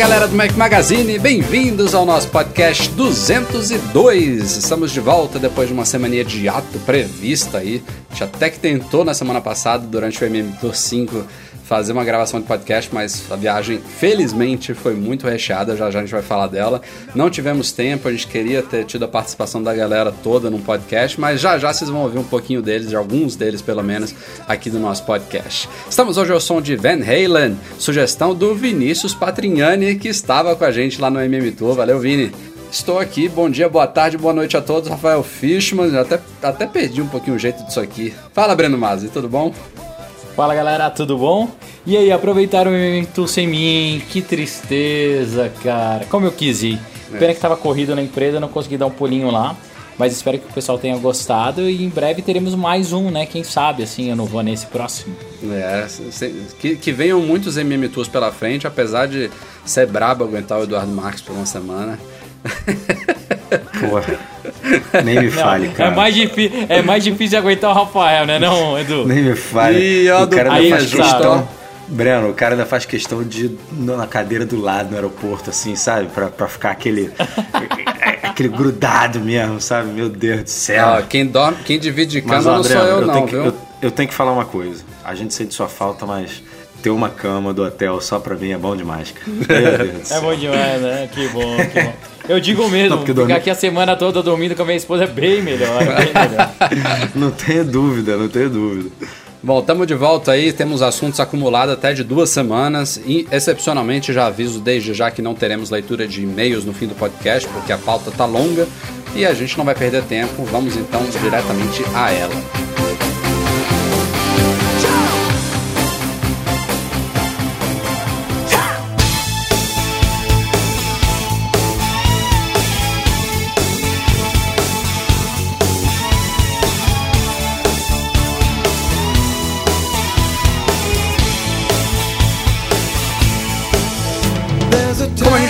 Galera do Mac Magazine, bem-vindos ao nosso podcast 202. Estamos de volta depois de uma semana de ato prevista aí. A gente até que tentou na semana passada, durante o MM Tour 5, fazer uma gravação de podcast, mas a viagem, felizmente, foi muito recheada, já já a gente vai falar dela. Não tivemos tempo, a gente queria ter tido a participação da galera toda num podcast, mas já já vocês vão ouvir um pouquinho deles, de alguns deles pelo menos, aqui do nosso podcast. Estamos hoje ao som de Van Halen, sugestão do Vinícius Patrignani, que estava com a gente lá no MM Tour. Valeu, Vini! Estou aqui, bom dia, boa tarde, boa noite a todos. Rafael Fishman, até, até perdi um pouquinho o jeito disso aqui. Fala, Breno Mazzi, tudo bom? Fala galera, tudo bom? E aí, aproveitaram o evento sem mim, que tristeza, cara. Como eu quis ir. É. Pena que tava corrido na empresa, não consegui dar um pulinho lá. Mas espero que o pessoal tenha gostado e em breve teremos mais um, né? Quem sabe, assim, eu não vou nesse próximo. É, que, que venham muitos MM Tours pela frente, apesar de ser brabo aguentar o Eduardo Marques por uma semana. Porra. Nem me fale, não, cara. É mais, difícil, é mais difícil aguentar o Rafael, né, não, Edu? Nem me fale. E, ó, o cara ainda faz questão. Breno, o cara ainda faz questão de ir na cadeira do lado no aeroporto, assim, sabe? Pra, pra ficar aquele. aquele grudado mesmo, sabe? Meu Deus do céu. Ah, quem, dorme, quem divide cama mas, não Adriano, sou eu, eu não, viu? eu, eu tenho que falar uma coisa. A gente sente sua falta, mas ter uma cama do hotel só pra mim é bom demais, cara. é bom demais, né? Que bom, que bom. Eu digo mesmo, não, ficar dormi... aqui a semana toda dormindo com a minha esposa é bem melhor, é bem melhor. não tenho dúvida, não tenho dúvida. Bom, estamos de volta aí, temos assuntos acumulados até de duas semanas e, excepcionalmente, já aviso desde já que não teremos leitura de e-mails no fim do podcast, porque a pauta tá longa e a gente não vai perder tempo. Vamos então diretamente a ela.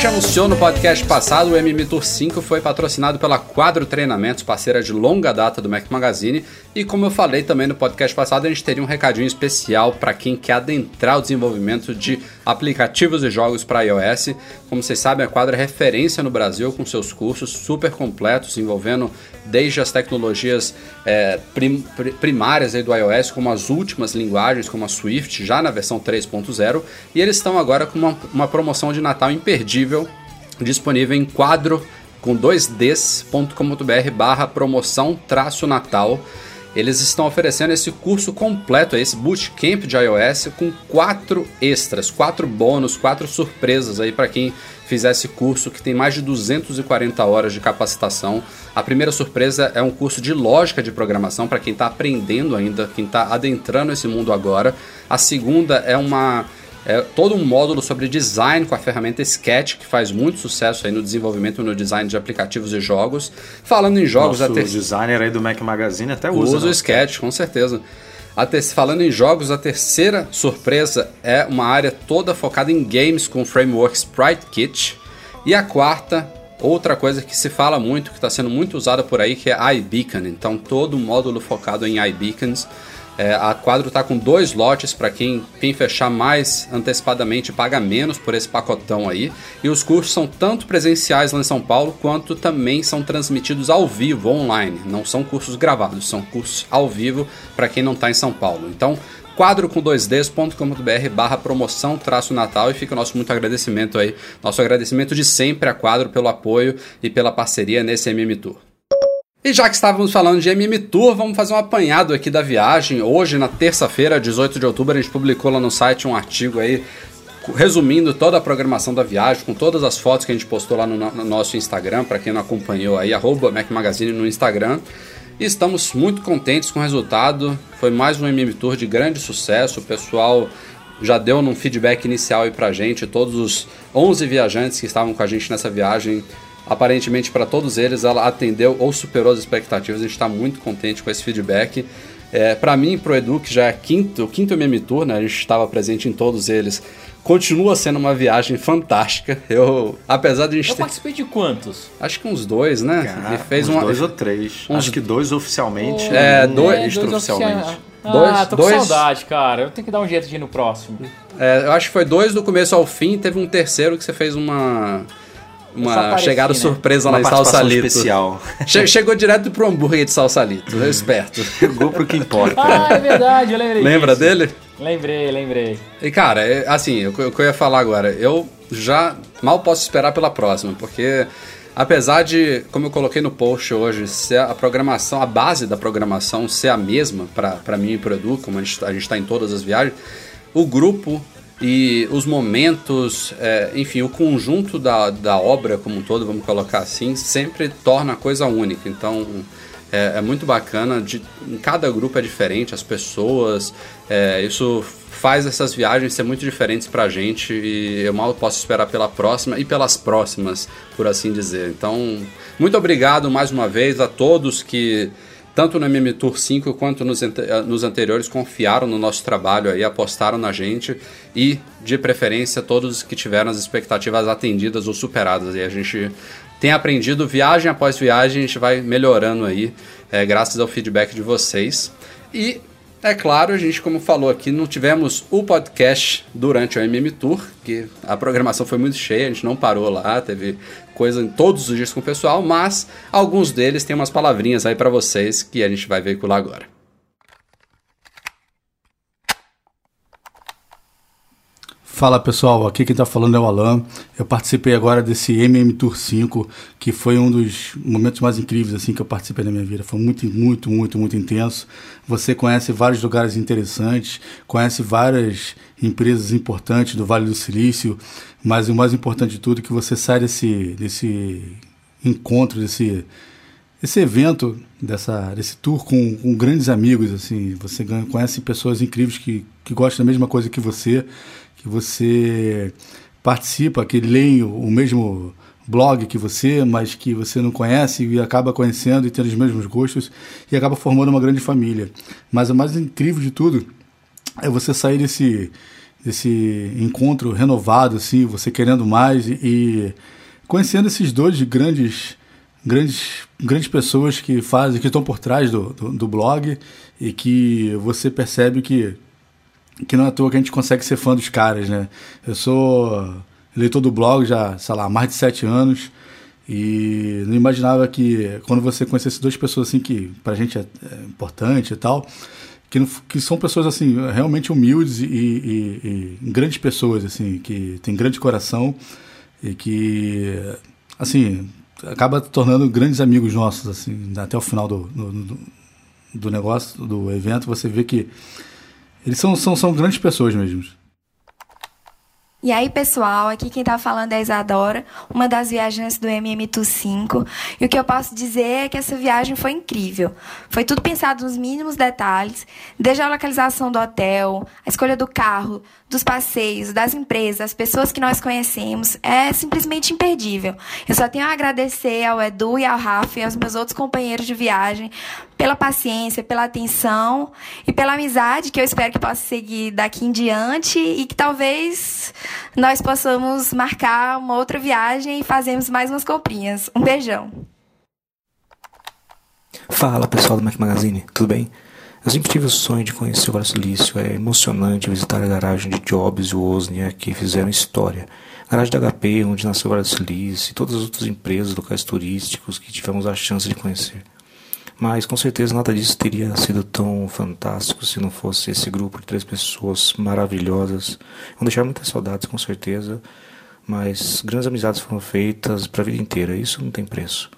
Gente anunciou no podcast passado, o MM Tour 5 foi patrocinado pela Quadro Treinamentos, parceira de longa data do Mac Magazine. E como eu falei também no podcast passado, a gente teria um recadinho especial para quem quer adentrar o desenvolvimento de aplicativos e jogos para iOS. Como vocês sabem, a Quadro é referência no Brasil com seus cursos super completos, envolvendo desde as tecnologias é, prim, primárias do iOS, como as últimas linguagens, como a Swift, já na versão 3.0. E eles estão agora com uma, uma promoção de Natal imperdível disponível, em quadro com 2ds.com.br barra promoção traço natal. Eles estão oferecendo esse curso completo, esse bootcamp de iOS com quatro extras, quatro bônus, quatro surpresas aí para quem fizer esse curso que tem mais de 240 horas de capacitação. A primeira surpresa é um curso de lógica de programação para quem está aprendendo ainda, quem está adentrando esse mundo agora. A segunda é uma é todo um módulo sobre design com a ferramenta Sketch, que faz muito sucesso aí no desenvolvimento e no design de aplicativos e jogos. Falando em jogos... Nosso ter... designer aí do Mac Magazine até usa. Usa o Sketch, com certeza. Ter... Falando em jogos, a terceira surpresa é uma área toda focada em games com o framework Sprite Kit. E a quarta, outra coisa que se fala muito, que está sendo muito usada por aí, que é iBeacon. Então todo um módulo focado em iBeacons. É, a Quadro está com dois lotes para quem, quem fechar mais antecipadamente paga menos por esse pacotão aí. E os cursos são tanto presenciais lá em São Paulo quanto também são transmitidos ao vivo, online. Não são cursos gravados, são cursos ao vivo para quem não está em São Paulo. Então, quadro com 2ds.com.br barra promoção traço natal e fica o nosso muito agradecimento aí, nosso agradecimento de sempre a Quadro pelo apoio e pela parceria nesse MM Tour. E já que estávamos falando de MM Tour, vamos fazer um apanhado aqui da viagem. Hoje, na terça-feira, 18 de outubro, a gente publicou lá no site um artigo aí resumindo toda a programação da viagem, com todas as fotos que a gente postou lá no, no nosso Instagram, para quem não acompanhou aí, arroba Mac Magazine no Instagram. E estamos muito contentes com o resultado. Foi mais um MM Tour de grande sucesso. O pessoal já deu um feedback inicial aí pra gente. Todos os 11 viajantes que estavam com a gente nessa viagem, aparentemente para todos eles, ela atendeu ou superou as expectativas. A gente está muito contente com esse feedback. É, para mim, pro Edu, que já é quinto, quinto MM Tour, né? A gente estava presente em todos eles. Continua sendo uma viagem fantástica. Eu, apesar de a gente Eu ter... participei de quantos? Acho que uns dois, né? Cara, Ele fez uns uma... dois ou três. uns- Acho que dois oficialmente. É, um dois- extraoficialmente. oficiais. Ah, Dois- tô dois- com saudade, cara. Eu tenho que dar um jeito de ir no próximo. É, eu acho que foi dois do começo ao fim. Teve um terceiro que você fez uma... Uma apareci, chegada né? surpresa Uma lá em participação Salsalito. especial. Che- chegou direto pro hambúrguer de Salsalito, eu esperto. Chegou pro que importa. Ah, é verdade, eu lembrei Lembra disso. dele? Lembrei, lembrei. E cara, é, assim, o que eu ia falar agora, eu já mal posso esperar pela próxima, porque apesar de, como eu coloquei no post hoje, ser a programação, a base da programação ser a mesma para mim e pro Edu, como a gente, a gente tá em todas as viagens, o grupo e os momentos, é, enfim, o conjunto da, da obra como um todo, vamos colocar assim, sempre torna a coisa única. Então, é, é muito bacana. De, cada grupo é diferente, as pessoas. é, isso faz essas viagens ser muito diferentes pra gente e eu mal posso esperar pela próxima e pelas próximas, por assim dizer. Então, muito obrigado mais uma vez a todos que tanto no MM Tour 5 quanto nos, eh, nos anteriores confiaram no nosso trabalho aí, apostaram na gente e, de preferência, todos que tiveram as expectativas atendidas ou superadas. E a gente tem aprendido viagem após viagem, a gente vai melhorando aí, eh, graças ao feedback de vocês. E, é claro, a gente, como falou aqui, não tivemos o podcast durante o MM Tour, que a programação foi muito cheia, a gente não parou lá, teve coisa em todos os dias com o pessoal, mas alguns deles têm umas palavrinhas aí pra vocês que a gente vai veicular agora. Fala pessoal, aqui quem está falando é o Alan. Eu participei agora desse MM Tour 5, que foi um dos momentos mais incríveis assim que eu participei na minha vida. Foi muito, muito, muito, muito intenso. Você conhece vários lugares interessantes, conhece várias empresas importantes do Vale do Silício, mas o mais importante de tudo é que você sai desse, desse encontro, desse, esse evento, dessa, desse tour com, com grandes amigos, assim, você ganha- conhece pessoas incríveis que, que gostam da mesma coisa que você, que você participa, que leem o, mesmo blog que você, mas que você não conhece e acaba conhecendo e tendo os mesmos gostos e acaba formando uma grande família. Mas o mais incrível de tudo é você sair desse, desse encontro renovado, assim, você querendo mais e, e conhecendo esses dois grandes, grandes, grandes pessoas que fazem, que estão por trás do, do, do blog e que você percebe que, que não é à toa que a gente consegue ser fã dos caras, né? Eu sou leitor do blog já, sei lá, há mais de sete anos e não imaginava que quando você conhecesse duas pessoas assim que pra gente é, é importante e tal, que, não- que são pessoas assim realmente humildes e, e- e grandes pessoas assim que têm grande coração e que assim acaba tornando grandes amigos nossos assim até o final do, do- do negócio do evento você vê que eles são, são, são grandes pessoas mesmo E aí, pessoal, aqui quem tá falando é a Isadora, uma das viajantes do MM Tour 5. E o que eu posso dizer é que essa viagem foi incrível. Foi tudo pensado nos mínimos detalhes, desde a localização do hotel, a escolha do carro, dos passeios, das empresas, das pessoas que nós conhecemos. É simplesmente imperdível. Eu só tenho a agradecer ao Edu e ao Rafa e aos meus outros companheiros de viagem pela paciência, pela atenção e pela amizade que eu espero que possa seguir daqui em diante e que talvez nós possamos marcar uma outra viagem e fazermos mais umas comprinhas. Um beijão. Fala pessoal do Mac Magazine, tudo bem? Eu sempre tive o sonho de conhecer o Vale Silício, é emocionante visitar a garagem de Jobs e Wozniak que fizeram história. Garagem da HP, onde nasceu o Vale Silício e todas as outras empresas, locais turísticos que tivemos a chance de conhecer. Mas com certeza nada disso teria sido tão fantástico se não fosse esse grupo de três pessoas maravilhosas. Vão deixar muitas saudades com certeza, mas grandes amizades foram feitas para a vida inteira, isso não tem preço.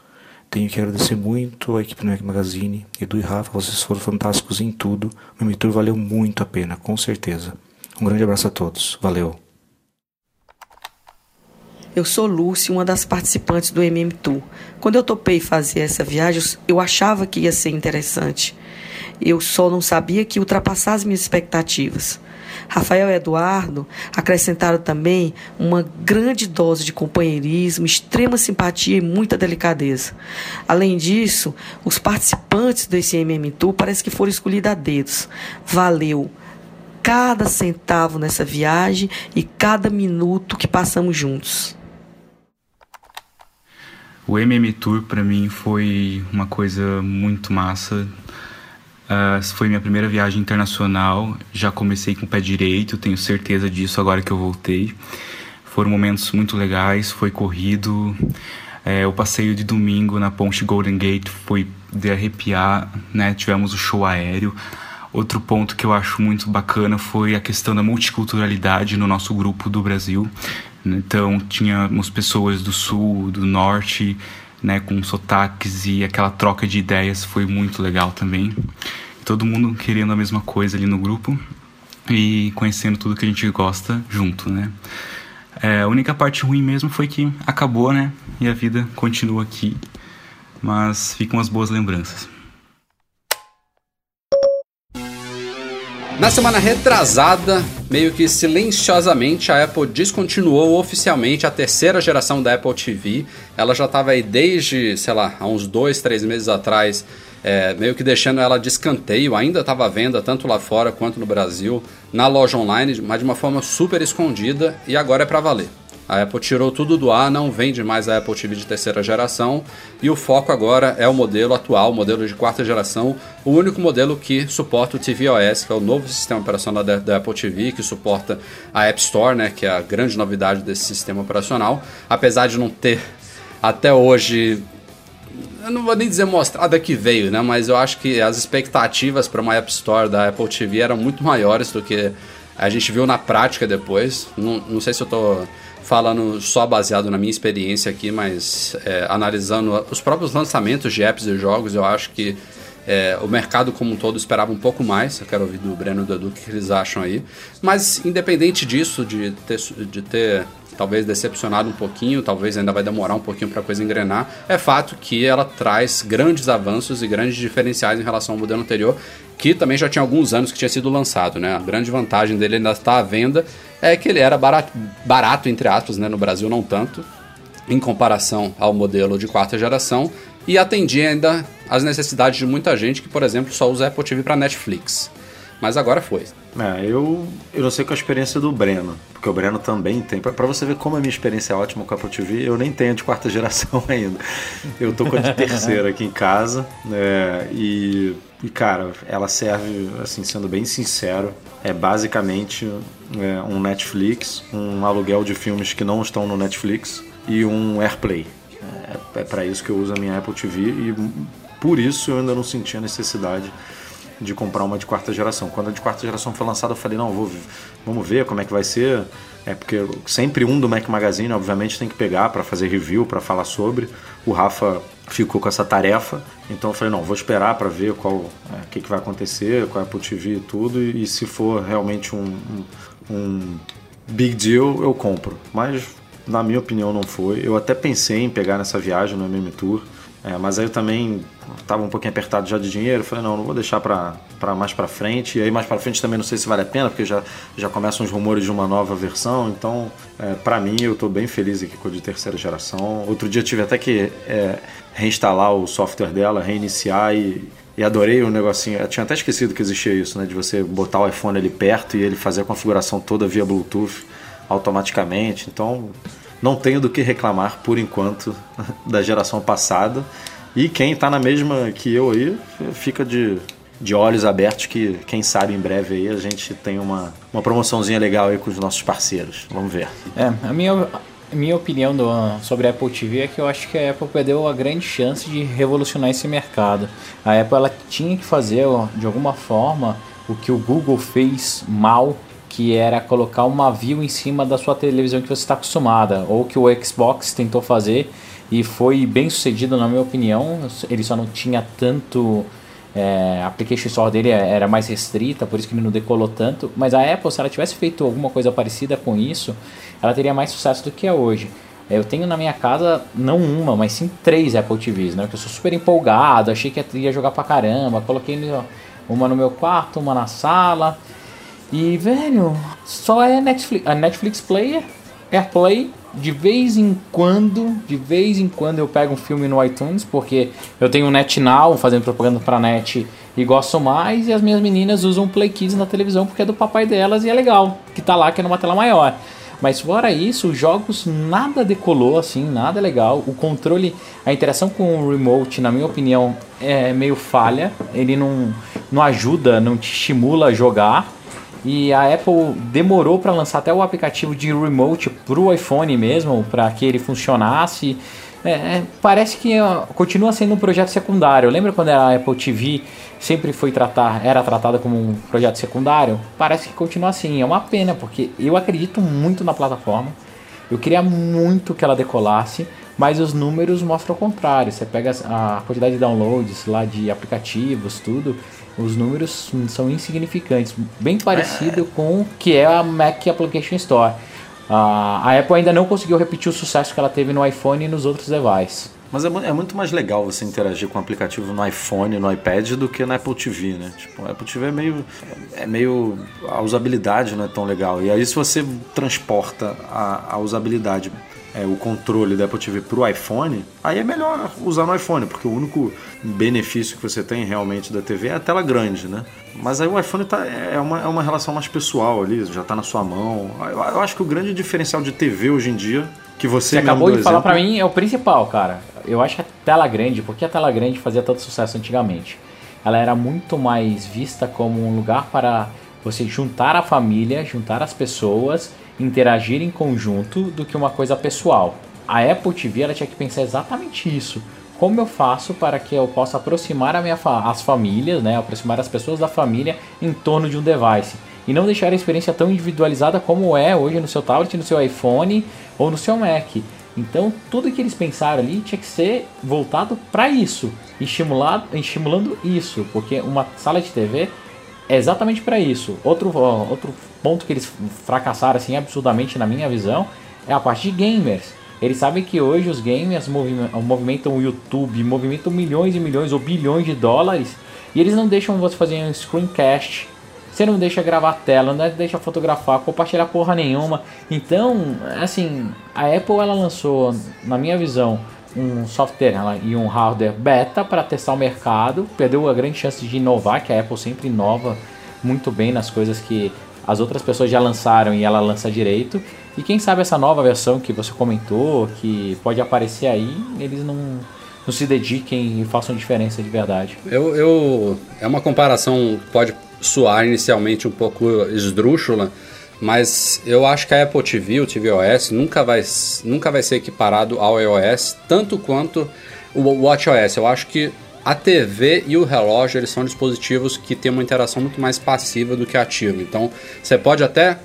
Tenho que agradecer muito a equipe do Mac Magazine, Edu e Rafa, vocês foram fantásticos em tudo. O meu tour valeu muito a pena, com certeza. Um grande abraço a todos, valeu. Eu sou Lúcia, uma das participantes do MM Tour. Quando eu topei fazer essa viagem, eu achava que ia ser interessante. Eu só não sabia que ultrapassar as minhas expectativas. Rafael e Eduardo acrescentaram também uma grande dose de companheirismo, extrema simpatia e muita delicadeza. Além disso, os participantes desse MM Tour parece que foram escolhidos a dedos. Valeu cada centavo nessa viagem e cada minuto que passamos juntos. O MM Tour para mim foi uma coisa muito massa. Uh, foi minha primeira viagem internacional. Já comecei com o pé direito, tenho certeza disso agora que eu voltei. Foram momentos muito legais, foi corrido. É, o passeio de domingo na ponte Golden Gate foi de arrepiar, né? Tivemos o show aéreo. Outro ponto que eu acho muito bacana foi a questão da multiculturalidade no nosso grupo do Brasil. Então, tínhamos pessoas do sul, do norte, né, com sotaques e aquela troca de ideias foi muito legal também. Todo mundo querendo a mesma coisa ali no grupo e conhecendo tudo que a gente gosta junto, né? É, a única parte ruim mesmo foi que acabou, né? E a vida continua aqui. Mas ficam as boas lembranças. Na semana retrasada, meio que silenciosamente, a Apple descontinuou oficialmente a terceira geração da Apple TV. Ela já estava aí desde, sei lá, há uns dois, três meses atrás, é, meio que deixando ela de escanteio. Ainda estava à venda, tanto lá fora quanto no Brasil, na loja online, mas de uma forma super escondida e agora é para valer. A Apple tirou tudo do ar, não vende mais a Apple TV de terceira geração e o foco agora é o modelo atual, o modelo de quarta geração, o único modelo que suporta o tvOS, que é o novo sistema operacional da, da Apple TV, que suporta a App Store, né, que é a grande novidade desse sistema operacional. Apesar de não ter até hoje eu não vou nem dizer mostrada que veio, né? Mas eu acho que as expectativas para uma App Store da Apple TV eram muito maiores do que a gente viu na prática depois. Não, não sei se eu estou falando só baseado na minha experiência aqui, mas é, analisando os próprios lançamentos de apps e jogos, eu acho que é, o mercado como um todo esperava um pouco mais. Eu quero ouvir do Breno e do Edu o que eles acham aí. Mas, independente disso, de ter, de ter talvez decepcionado um pouquinho, talvez ainda vai demorar um pouquinho para a coisa engrenar, é fato que ela traz grandes avanços e grandes diferenciais em relação ao modelo anterior, que também já tinha alguns anos que tinha sido lançado. Né? A grande vantagem dele ainda está à venda é que ele era barato, barato entre aspas, né? no Brasil não tanto, em comparação ao modelo de quarta geração, e atendia ainda às necessidades de muita gente que, por exemplo, só usa Apple TV para Netflix. Mas agora foi. É, eu, eu não sei com a experiência do Breno, porque o Breno também tem. Para você ver como a minha experiência é ótima com a Apple TV, eu nem tenho de quarta geração ainda. Eu tô com a de terceira aqui em casa, né, e, e, cara, ela serve, assim, sendo bem sincero, é basicamente é, um Netflix, um aluguel de filmes que não estão no Netflix e um AirPlay. É, é para isso que eu uso a minha Apple TV e por isso eu ainda não senti a necessidade de comprar uma de quarta geração. Quando a de quarta geração foi lançada, eu falei, não, vou, vamos ver como é que vai ser. É porque sempre um do Mac Magazine, obviamente, tem que pegar para fazer review, para falar sobre. O Rafa ficou com essa tarefa, então eu falei, não, vou esperar para ver qual, o é, que, que vai acontecer com a Apple TV e tudo, e, e se for realmente um, um, um big deal, eu compro. Mas, na minha opinião, não foi. Eu até pensei em pegar nessa viagem no MM Tour, é, mas aí eu também estava um pouquinho apertado já de dinheiro, falei, não, não vou deixar para mais para frente. E aí mais para frente também não sei se vale a pena, porque já, já começam os rumores de uma nova versão. Então, é, para mim, eu estou bem feliz aqui com a de terceira geração. Outro dia tive até que é, reinstalar o software dela, reiniciar e, e adorei o negocinho. Eu tinha até esquecido que existia isso, né? De você botar o iPhone ali perto e ele fazer a configuração toda via Bluetooth automaticamente. Então, não tenho do que reclamar por enquanto da geração passada. E quem está na mesma que eu aí, fica de, de olhos abertos que quem sabe em breve aí a gente tem uma, uma promoçãozinha legal aí com os nossos parceiros. Vamos ver. É, a minha, minha opinião do, sobre a Apple TV é que eu acho que a Apple perdeu a grande chance de revolucionar esse mercado. A Apple ela tinha que fazer de alguma forma o que o Google fez mal que era colocar uma view em cima da sua televisão que você está acostumada, ou que o Xbox tentou fazer e foi bem sucedido na minha opinião. Ele só não tinha tanto é, a application store dele era mais restrita, por isso que ele não decolou tanto. Mas a Apple, se ela tivesse feito alguma coisa parecida com isso, ela teria mais sucesso do que é hoje. Eu tenho na minha casa não uma, mas sim três Apple TVs, né? Que eu sou super empolgado, achei que ia jogar pra caramba, coloquei uma no meu quarto, uma na sala. E, velho, só é Netflix, a Netflix Player, AirPlay, de vez em quando, de vez em quando eu pego um filme no iTunes, porque eu tenho um NetNow fazendo propaganda pra net e gosto mais, e as minhas meninas usam o Play Kids na televisão porque é do papai delas e é legal, que tá lá, que é numa tela maior. Mas fora isso, os jogos nada decolou assim, nada legal. O controle, a interação com o remote, na minha opinião, é meio falha. Ele não, não ajuda, não te estimula a jogar. E a Apple demorou para lançar até o aplicativo de remote para o iPhone mesmo, para que ele funcionasse. É, é, parece que continua sendo um projeto secundário. Lembra quando a Apple TV sempre foi tratar, era tratada como um projeto secundário? Parece que continua assim. É uma pena, porque eu acredito muito na plataforma. Eu queria muito que ela decolasse, mas os números mostram o contrário. Você pega a quantidade de downloads lá de aplicativos, tudo os números são insignificantes, bem parecido é. com o que é a Mac Application Store. a Apple ainda não conseguiu repetir o sucesso que ela teve no iPhone e nos outros devices. Mas é, é, muito mais legal você interagir com o aplicativo no iPhone, no iPad, do que na Apple TV, né? Tipo, a Apple TV é meio, é meio. A usabilidade não é tão legal. E aí, se você transporta a, a usabilidade é, o controle da Apple TV para o iPhone, aí é melhor usar no iPhone, porque o único benefício que você tem realmente da TV é a tela grande, né? Mas aí o iPhone tá, é, uma, é uma relação mais pessoal ali, já está na sua mão. Eu, eu, acho que o grande diferencial de TV hoje em dia, que você, você acabou de exemplo, falar para mim, é o principal, cara. Eu acho que a tela grande, porque a tela grande fazia tanto sucesso antigamente? Ela era muito mais vista como um lugar para você juntar a família, juntar as pessoas interagir em conjunto do que uma coisa pessoal. A Apple TV ela tinha que pensar exatamente isso. Como eu faço para que eu possa aproximar a minha fa as famílias, né, aproximar as pessoas da família em torno de um device e não deixar a experiência tão individualizada como é hoje no seu tablet, no seu iPhone ou no seu Mac. Então, tudo que eles pensaram ali tinha que ser voltado para isso, estimulado, estimulando isso, porque uma sala de TV é exatamente para isso. Outro, outro ponto que eles fracassaram assim absurdamente na minha visão é a parte de gamers. Eles sabem que hoje os gamers movimentam o YouTube, movimentam milhões e milhões ou bilhões de dólares e eles não deixam você fazer um screencast. Você não deixa gravar tela, não deixa fotografar, compartilhar porra nenhuma. Então, assim, a Apple ela lançou, na minha visão, um software e um hardware beta para testar o mercado. Perdeu a grande chance de inovar, que a Apple sempre inova muito bem nas coisas que as outras pessoas já lançaram e ela lança direito. E quem sabe essa nova versão que você comentou, que pode aparecer aí, eles não, não se dediquem e façam diferença de verdade. Eu, eu é uma comparação pode soar inicialmente um pouco esdrúxula, mas eu acho que a Apple TV, o tvOS, nunca vai, nunca vai ser equiparado ao iOS, tanto quanto o WatchOS. Eu acho que a TV e o relógio eles são dispositivos que têm uma interação muito mais passiva do que ativa. Então você pode até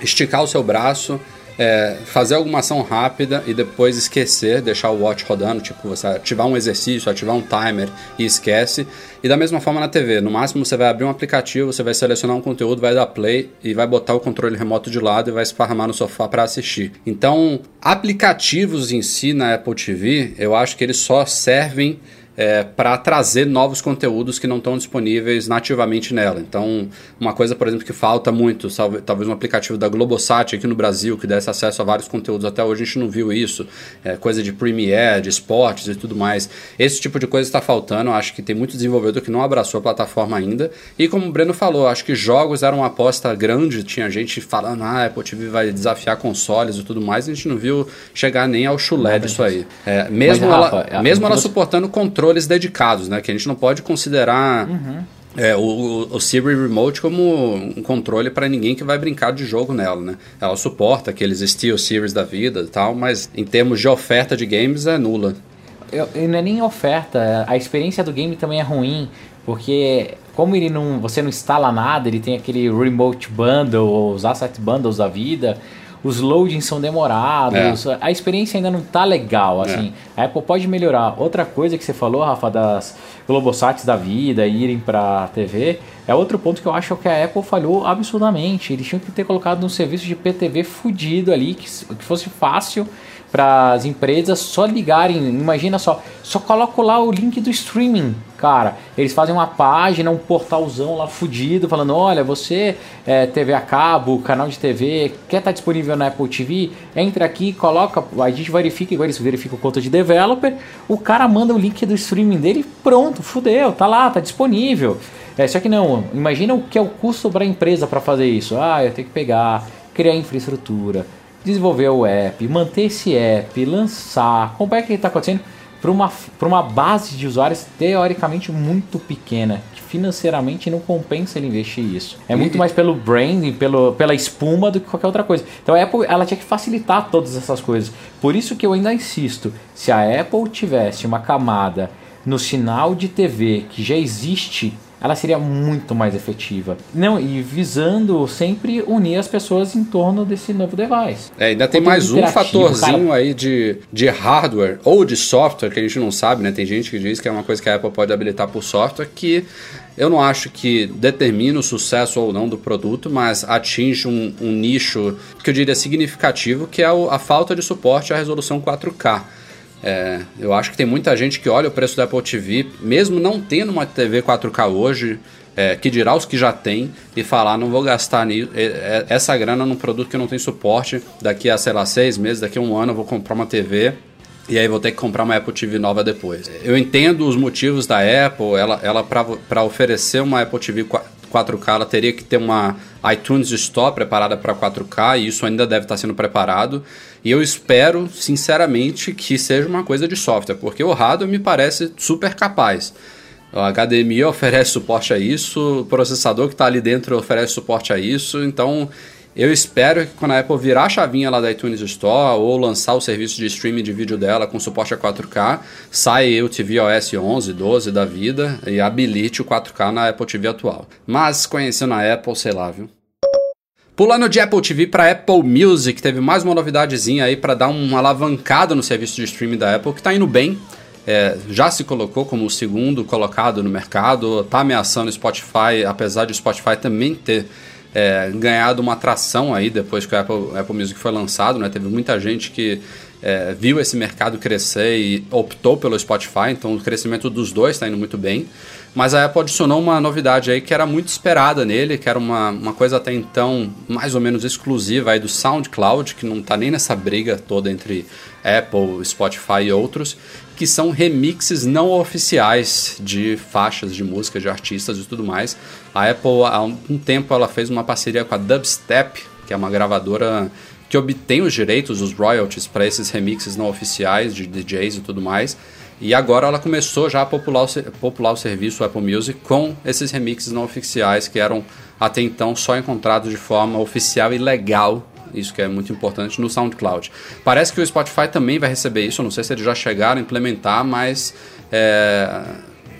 esticar o seu braço, é, fazer alguma ação rápida e depois esquecer, deixar o watch rodando, tipo você ativar um exercício, ativar um timer e esquece. E da mesma forma na TV, no máximo você vai abrir um aplicativo, você vai selecionar um conteúdo, vai dar play e vai botar o controle remoto de lado e vai esparramar no sofá para assistir. Então, aplicativos em si na Apple TV, eu acho que eles só servem é, para trazer novos conteúdos que não estão disponíveis nativamente nela. Então, uma coisa, por exemplo, que falta muito, talvez um aplicativo da Globosat aqui no Brasil que desse acesso a vários conteúdos, até hoje a gente não viu isso, é, coisa de Premiere, de esportes e tudo mais. Esse tipo de coisa está faltando, acho que tem muito desenvolvedor que não abraçou a plataforma ainda. E como o Breno falou, acho que jogos eram uma aposta grande, tinha gente falando, ah, a Apple TV vai desafiar consoles e tudo mais, a gente não viu chegar nem ao chulé disso aí. É, mesmo Mas, ela, Rafa, mesmo ela suportando controle controles dedicados, né? Que a gente não pode considerar uhum. é, o, o Siri Remote como um controle para ninguém que vai brincar de jogo nela, né? Ela suporta aqueles Steel Series da vida e tal, mas em termos de oferta de games é nula. Eu, eu não é nem oferta, a experiência do game também é ruim, porque como ele não, você não instala nada, ele tem aquele remote bundle, os asset bundles da vida, os loadings são demorados, é. a experiência ainda não tá legal, é. assim. É. A Apple pode melhorar. Outra coisa que você falou, Rafa, das Globosats da vida irem para TV, é outro ponto que eu acho que a Apple falhou absurdamente. Eles tinham que ter colocado um serviço de PTV fudido ali, que, que fosse fácil para as empresas só ligarem, imagina só, só coloco lá o link do streaming, cara. Eles fazem uma página, um portalzão lá fudido, falando: olha, você é TV a cabo, canal de TV, quer estar tá disponível na Apple TV? Entra aqui, coloca, a gente verifica, igual eles verificam conta de developer, o cara manda o link do streaming dele pronto, fudeu, tá lá, tá disponível. É, só que não, imagina o que é o custo para a empresa para fazer isso. Ah, eu tenho que pegar, criar infraestrutura, desenvolver o app, manter esse app, lançar. Como é que está acontecendo? Para uma, uma base de usuários teoricamente muito pequena, que financeiramente não compensa ele investir isso. É muito mais pelo branding, pelo, pela espuma do que qualquer outra coisa. Então a Apple ela tinha que facilitar todas essas coisas. Por isso que eu ainda insisto: se a Apple tivesse uma camada no sinal de TV que já existe ela seria muito mais efetiva. Não, e visando sempre unir as pessoas em torno desse novo device. É, ainda tem mais um fatorzinho cara... aí de, de hardware ou de software que a gente não sabe, né? Tem gente que diz que é uma coisa que a Apple pode habilitar por software que eu não acho que determina o sucesso ou não do produto, mas atinge um, um nicho que eu diria significativo, que é a falta de suporte à resolução 4K. É, eu acho que tem muita gente que olha o preço da Apple TV, mesmo não tendo uma TV 4K hoje, é, que dirá os que já tem, e falar: não vou gastar é, é, essa grana num produto que não tem suporte. Daqui a, sei lá, seis meses, daqui a um ano eu vou comprar uma TV. E aí vou ter que comprar uma Apple TV nova depois. Eu entendo os motivos da Apple, ela, ela para oferecer uma Apple TV 4K, ela teria que ter uma iTunes Store preparada para 4K, e isso ainda deve estar sendo preparado. E eu espero, sinceramente, que seja uma coisa de software, porque o hardware me parece super capaz. A HDMI oferece suporte a isso, o processador que está ali dentro oferece suporte a isso, então eu espero que quando a Apple virar a chavinha lá da iTunes Store ou lançar o serviço de streaming de vídeo dela com suporte a 4K, saia o tvOS 11, 12 da vida e habilite o 4K na Apple TV atual. Mas conhecendo a Apple, sei lá, viu? Pulando de Apple TV para Apple Music, teve mais uma novidadezinha aí para dar uma alavancada no serviço de streaming da Apple, que está indo bem. É, já se colocou como o segundo colocado no mercado, está ameaçando o Spotify, apesar de o Spotify também ter é, ganhado uma atração aí depois que o Apple, Apple Music foi lançado, né? Teve muita gente que é, viu esse mercado crescer e optou pelo Spotify, então o crescimento dos dois está indo muito bem. Mas a Apple adicionou uma novidade aí que era muito esperada nele, que era uma, uma coisa até então mais ou menos exclusiva aí do SoundCloud, que não está nem nessa briga toda entre Apple, Spotify e outros, que são remixes não oficiais de faixas de música de artistas e tudo mais. A Apple há um tempo ela fez uma parceria com a Dubstep, que é uma gravadora que obtém os direitos, os royalties para esses remixes não oficiais de DJs e tudo mais. E agora ela começou já a popular o, popular o serviço Apple Music com esses remixes não oficiais que eram até então só encontrados de forma oficial e legal. Isso que é muito importante no SoundCloud. Parece que o Spotify também vai receber isso. Não sei se eles já chegaram a implementar, mas é,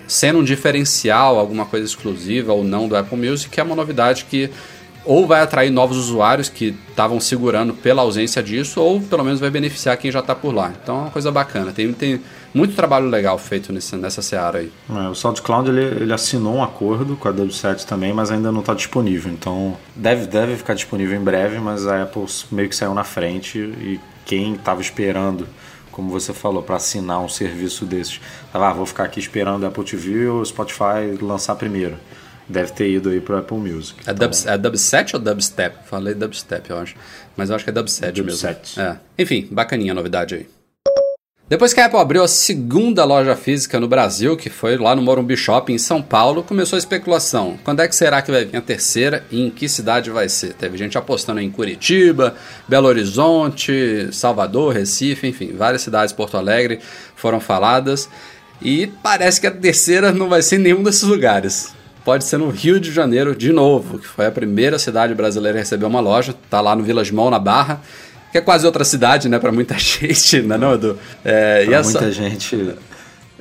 sendo um diferencial, alguma coisa exclusiva ou não do Apple Music, é uma novidade que ou vai atrair novos usuários que estavam segurando pela ausência disso, ou pelo menos vai beneficiar quem já está por lá. Então é uma coisa bacana. Tem, tem muito trabalho legal feito nessa, nessa seara aí. É, o SoundCloud ele, ele assinou um acordo com a Dubset também, mas ainda não está disponível. Então deve, deve ficar disponível em breve, mas a Apple meio que saiu na frente e quem estava esperando como você falou, para assinar um serviço desses. Ah, vou ficar aqui esperando a Apple TV ou o Spotify lançar primeiro deve ter ido aí pro Apple Music. É, então... dub, é dubstep ou dubstep? Falei dubstep, eu acho. Mas eu acho que é dubstep, dubstep. mesmo. É. Enfim, bacaninha a novidade aí. Depois que a Apple abriu a segunda loja física no Brasil, que foi lá no Morumbi Shopping em São Paulo, começou a especulação. Quando é que será que vai vir a terceira e em que cidade vai ser? Teve gente apostando em Curitiba, Belo Horizonte, Salvador, Recife, enfim, várias cidades, Porto Alegre foram faladas. E parece que a terceira não vai ser em nenhum desses lugares pode ser no Rio de Janeiro de novo, que foi a primeira cidade brasileira a receber uma loja, tá lá no Village Mall, na Barra, que é quase outra cidade, né, para muita gente, não é não, Edu? É, pra essa... muita gente...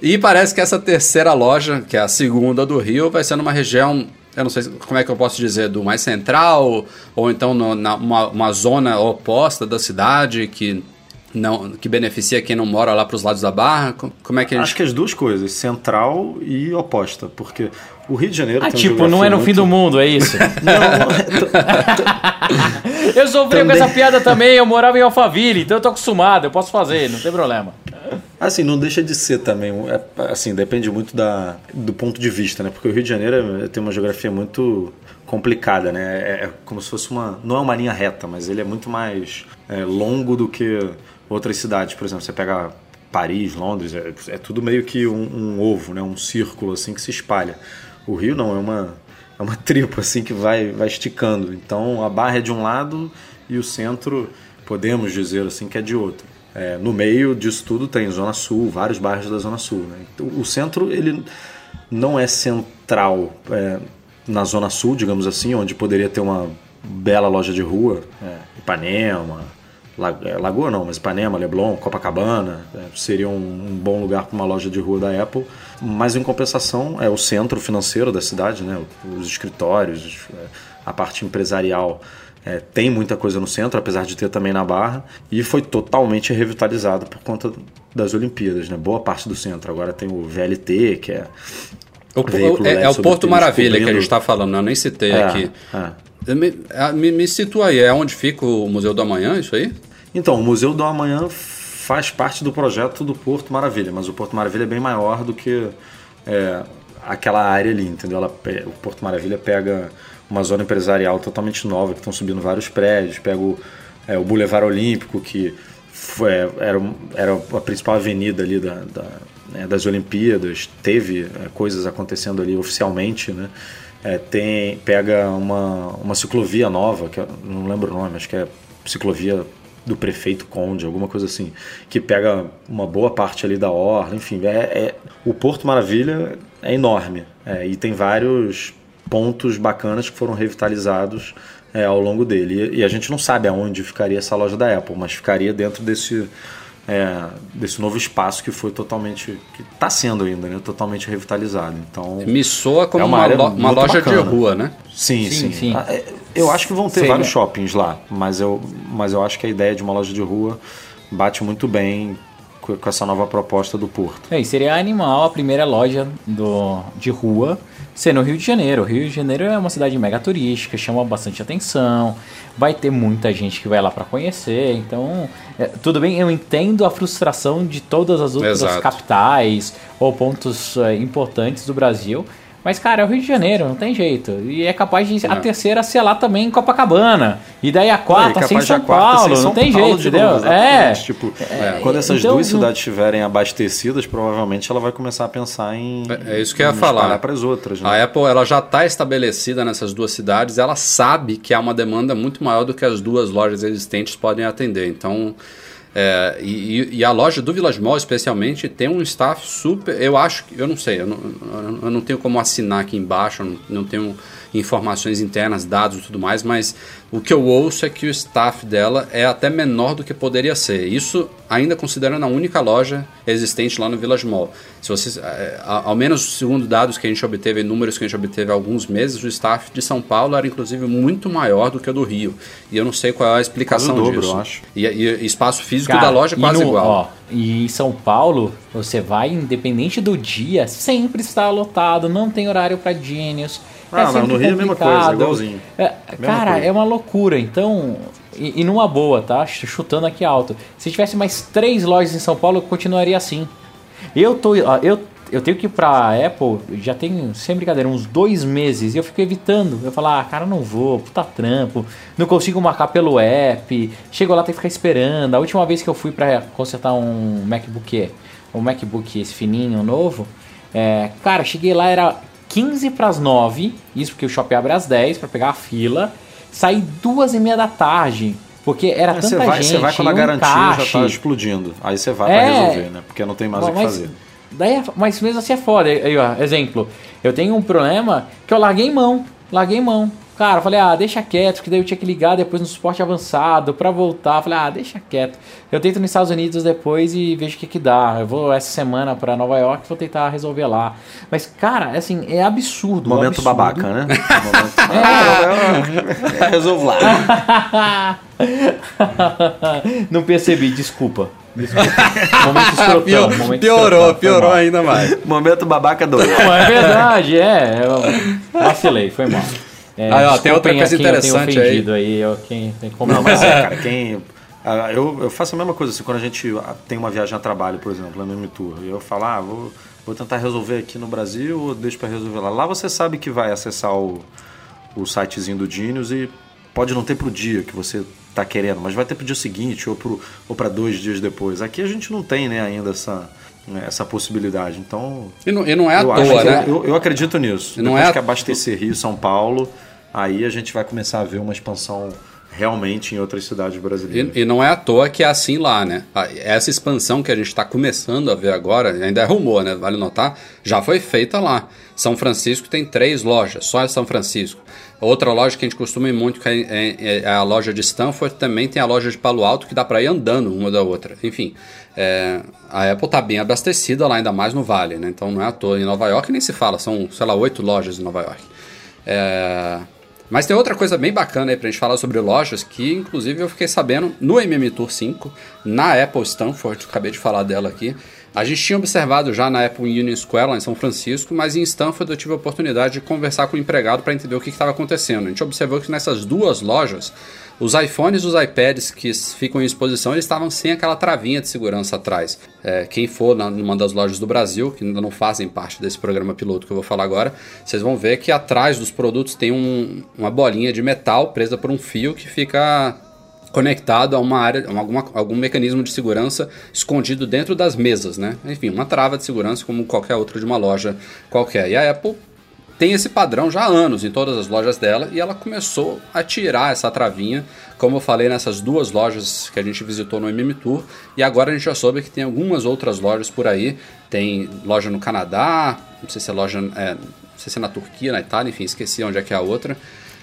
E parece que essa terceira loja, que é a segunda do Rio, vai ser numa região eu não sei como é que eu posso dizer, do mais central, ou então no, na, uma, uma zona oposta da cidade que não que beneficia quem não mora lá para os lados da Barra? Como é que gente... Acho que as duas coisas, central e oposta, porque o Rio de Janeiro ah, tipo, não é no muito... fim do mundo, é isso? não, Eu sofri Também. com essa piada também, eu morava em Alphaville, então eu tô acostumado, eu posso fazer, não tem problema. Assim, não deixa de ser também. é, assim, depende muito da, do ponto de vista, né? Porque o Rio de Janeiro é- tem uma geografia muito complicada, né? É, é como se fosse uma. Não é uma linha reta, mas ele é muito mais é, longo do que outras cidades. Por exemplo, você pega Paris, Londres, é, é tudo meio que um, um ovo, né? Um círculo assim que se espalha. O Rio não, é uma, é uma tripa assim que vai, vai esticando. Então a barra é de um lado e o centro, podemos dizer assim, que é de outro. É, no meio disso tudo tem Zona Sul, vários bairros da Zona Sul. Né? Então, o centro ele não é central é, na Zona Sul, digamos assim, onde poderia ter uma bela loja de rua, é, Ipanema, Lagoa não, mas Ipanema, Leblon, Copacabana, é, seria um, um bom lugar para uma loja de rua da Apple. Mas em compensação é o centro financeiro da cidade, né? os escritórios, é, a parte empresarial é, tem muita coisa no centro, apesar de ter também na Barra, e foi totalmente revitalizado por conta das Olimpíadas, né? Boa parte do centro. Agora tem o VLT, que é. O, é, é o Porto Maravilha que a cobrindo- gente está falando, né? eu nem citei É, aqui. É. Me, me, me situa aí, é onde fica o Museu do Amanhã, isso aí? Então, o Museu do Amanhã faz parte do projeto do Porto Maravilha, mas o Porto Maravilha é bem maior do que é, aquela área ali, entendeu? Ela o Porto Maravilha pega uma zona empresarial totalmente nova, que estão subindo vários prédios, pega o, é, o Boulevard Olímpico, que foi- era, um- era a principal avenida ali da, da- né, das Olimpíadas, teve é, coisas acontecendo ali oficialmente, né? É, tem, pega uma, uma ciclovia nova, que não lembro o nome, acho que é ciclovia do prefeito Conde, alguma coisa assim, que pega uma boa parte ali da orla, enfim, é, é- o Porto Maravilha é enorme é, e tem vários pontos bacanas que foram revitalizados é, ao longo dele. E, e a gente não sabe aonde ficaria essa loja da Apple, mas ficaria dentro desse é, desse novo espaço que foi totalmente que está sendo ainda, né, totalmente revitalizado. Então Me soa como É uma uma, uma loja bacana. de rua, né? Sim, Sim, sim. sim. Ah, é, Eu acho que vão ter vários shoppings lá, mas eu, mas eu acho que a ideia de uma loja de rua bate muito bem com, essa nova proposta do Porto. É, e seria animal a primeira loja do, de rua ser no Rio de Janeiro. O Rio de Janeiro é uma cidade mega turística, chama bastante atenção, vai ter muita gente que vai lá para conhecer. Então, é, tudo bem, eu entendo a frustração de todas as outras Exato. capitais ou pontos é, importantes do Brasil. Mas, cara, é o Rio de Janeiro, não tem jeito. E é capaz de a É. terceira ser lá também em Copacabana. E daí a quarta É, ser em capaz de São a quarta Paulo, São não tem Paulo jeito, de entendeu? novo, é. Tipo, quando essas então, duas não- cidades estiverem abastecidas, provavelmente ela vai começar a pensar em É, é isso que eu ia falar. para as outras, né? A Apple ela já está estabelecida nessas duas cidades, ela sabe que há uma demanda muito maior do que as duas lojas existentes podem atender. Então, é, e, e- a loja do Village Mall, especialmente, tem um staff super. Eu acho que. Eu não sei, eu não, eu não tenho como assinar aqui embaixo, não, não tenho informações internas, dados e tudo mais, mas o que eu ouço é que o staff dela é até menor do que poderia ser. Isso ainda considerando a única loja existente lá no Village Mall. Se vocês, é, a- ao menos segundo dados que a gente obteve, números que a gente obteve há alguns meses, o staff de São Paulo era inclusive muito maior do que o do Rio. E eu não sei qual é a explicação Quase o dobro, disso. eu acho. E, e espaço físico Cara, da loja é quase no- igual. ó, e em São Paulo, você vai, independente do dia, sempre está lotado, não tem horário para Genius. Ah, não, sempre no Rio é a mesma coisa, complicado. igualzinho. É, cara, coisa. é uma loucura. Então, e, e numa boa, tá? Ch- Chutando aqui alto. Se tivesse mais três lojas em São Paulo, eu continuaria assim. Eu tô, eu, eu tenho que ir pra Apple, já tem, sem brincadeira, uns dois meses, e eu fico evitando. Eu falo, ah, cara, não vou, puta trampo, não consigo marcar pelo app, chego lá, tem que ficar esperando. A última vez que eu fui pra consertar um MacBook, um MacBook esse fininho, novo, é, cara, cheguei lá, era 15 pras 9, isso porque o shopping abre às 10 pra pegar a fila, saí duas e meia da tarde. Porque era É, tanta você vai, gente, você vai quando a garantia já caixe. tá explodindo. Aí você vai É. pra resolver, né? Porque não tem mais o que Mas- fazer. Daí, é- mas mesmo assim é foda. Aí, ó, exemplo, eu tenho um problema que eu larguei mão. Larguei mão. Cara, eu falei, ah, deixa quieto, que daí eu tinha que ligar depois no suporte avançado pra voltar. Eu falei, ah, deixa quieto. Eu tento nos Estados Unidos depois e vejo o que que dá. Eu vou essa semana pra Nova York e vou tentar resolver lá. Mas, cara, assim, é absurdo. Momento absurdo. babaca, né? Momento... É, resolvo lá. Não percebi, desculpa. Desculpa. Momento escrotão, Pior- momento piorou, escrotão, foi piorou mal. ainda mais. Momento babaca doido. Não, é verdade, é. Vacilei, foi mal. É, Ah, ó, tem outra coisa quem tenho interessante aí. aí. eu, quem, como Não, mas é, cara, quem. ah, Eu, eu faço a mesma coisa assim, quando a gente ah, tem uma viagem a trabalho, por exemplo, no MM Tour, e eu falo, ah, vou, vou tentar resolver aqui no Brasil ou deixo pra resolver lá. Lá você sabe que vai acessar o, o sitezinho do Genius e pode não ter pro dia que você tá querendo, mas vai ter pro dia seguinte ou, pro, ou pra dois dias depois. Aqui a gente não tem, né, ainda essa, né, essa possibilidade. Então, E não, e não é à toa, né? eu, eu acredito nisso. E não Depois é que abastecer Rio São Paulo, aí a gente vai começar a ver uma expansão realmente em outras cidades brasileiras. E, e não é à toa que é assim lá, né? Essa expansão que a gente está começando a ver agora, ainda é rumor, né? Vale notar, já foi feita lá. São Francisco tem três lojas, só em São Francisco. Outra loja que a gente costuma ir muito, que é, é- é a loja de Stanford, também tem a loja de Palo Alto, que dá para ir andando uma da outra. Enfim, é, a Apple está bem abastecida lá, ainda mais no Vale, né? Então não é à toa. Em Nova York nem se fala, são, sei lá, oito lojas em Nova York. É, mas tem outra coisa bem bacana aí pra gente falar sobre lojas, que inclusive eu fiquei sabendo no MM Tour 5, na Apple Stanford, acabei de falar dela aqui. A gente tinha observado já na Apple Union Square, lá em São Francisco, mas em Stanford eu tive a oportunidade de conversar com o empregado para entender o que estava acontecendo. A gente observou que nessas duas lojas, os iPhones e os iPads que ficam em exposição, eles estavam sem aquela travinha de segurança atrás. É, quem for na, numa das lojas do Brasil, que ainda não fazem parte desse programa piloto que eu vou falar agora, vocês vão ver que atrás dos produtos tem um- uma bolinha de metal presa por um fio que fica conectado a uma área, a alguma, algum mecanismo de segurança escondido dentro das mesas, né? Enfim, uma trava de segurança como qualquer outra de uma loja qualquer. E a Apple tem esse padrão já há anos em todas as lojas dela e ela começou a tirar essa travinha, como eu falei nessas duas lojas que a gente visitou no MM Tour, e agora a gente já soube que tem algumas outras lojas por aí, tem loja no Canadá, não sei se é loja, é, não sei se é na Turquia, na Itália, enfim, esqueci onde é que é a outra.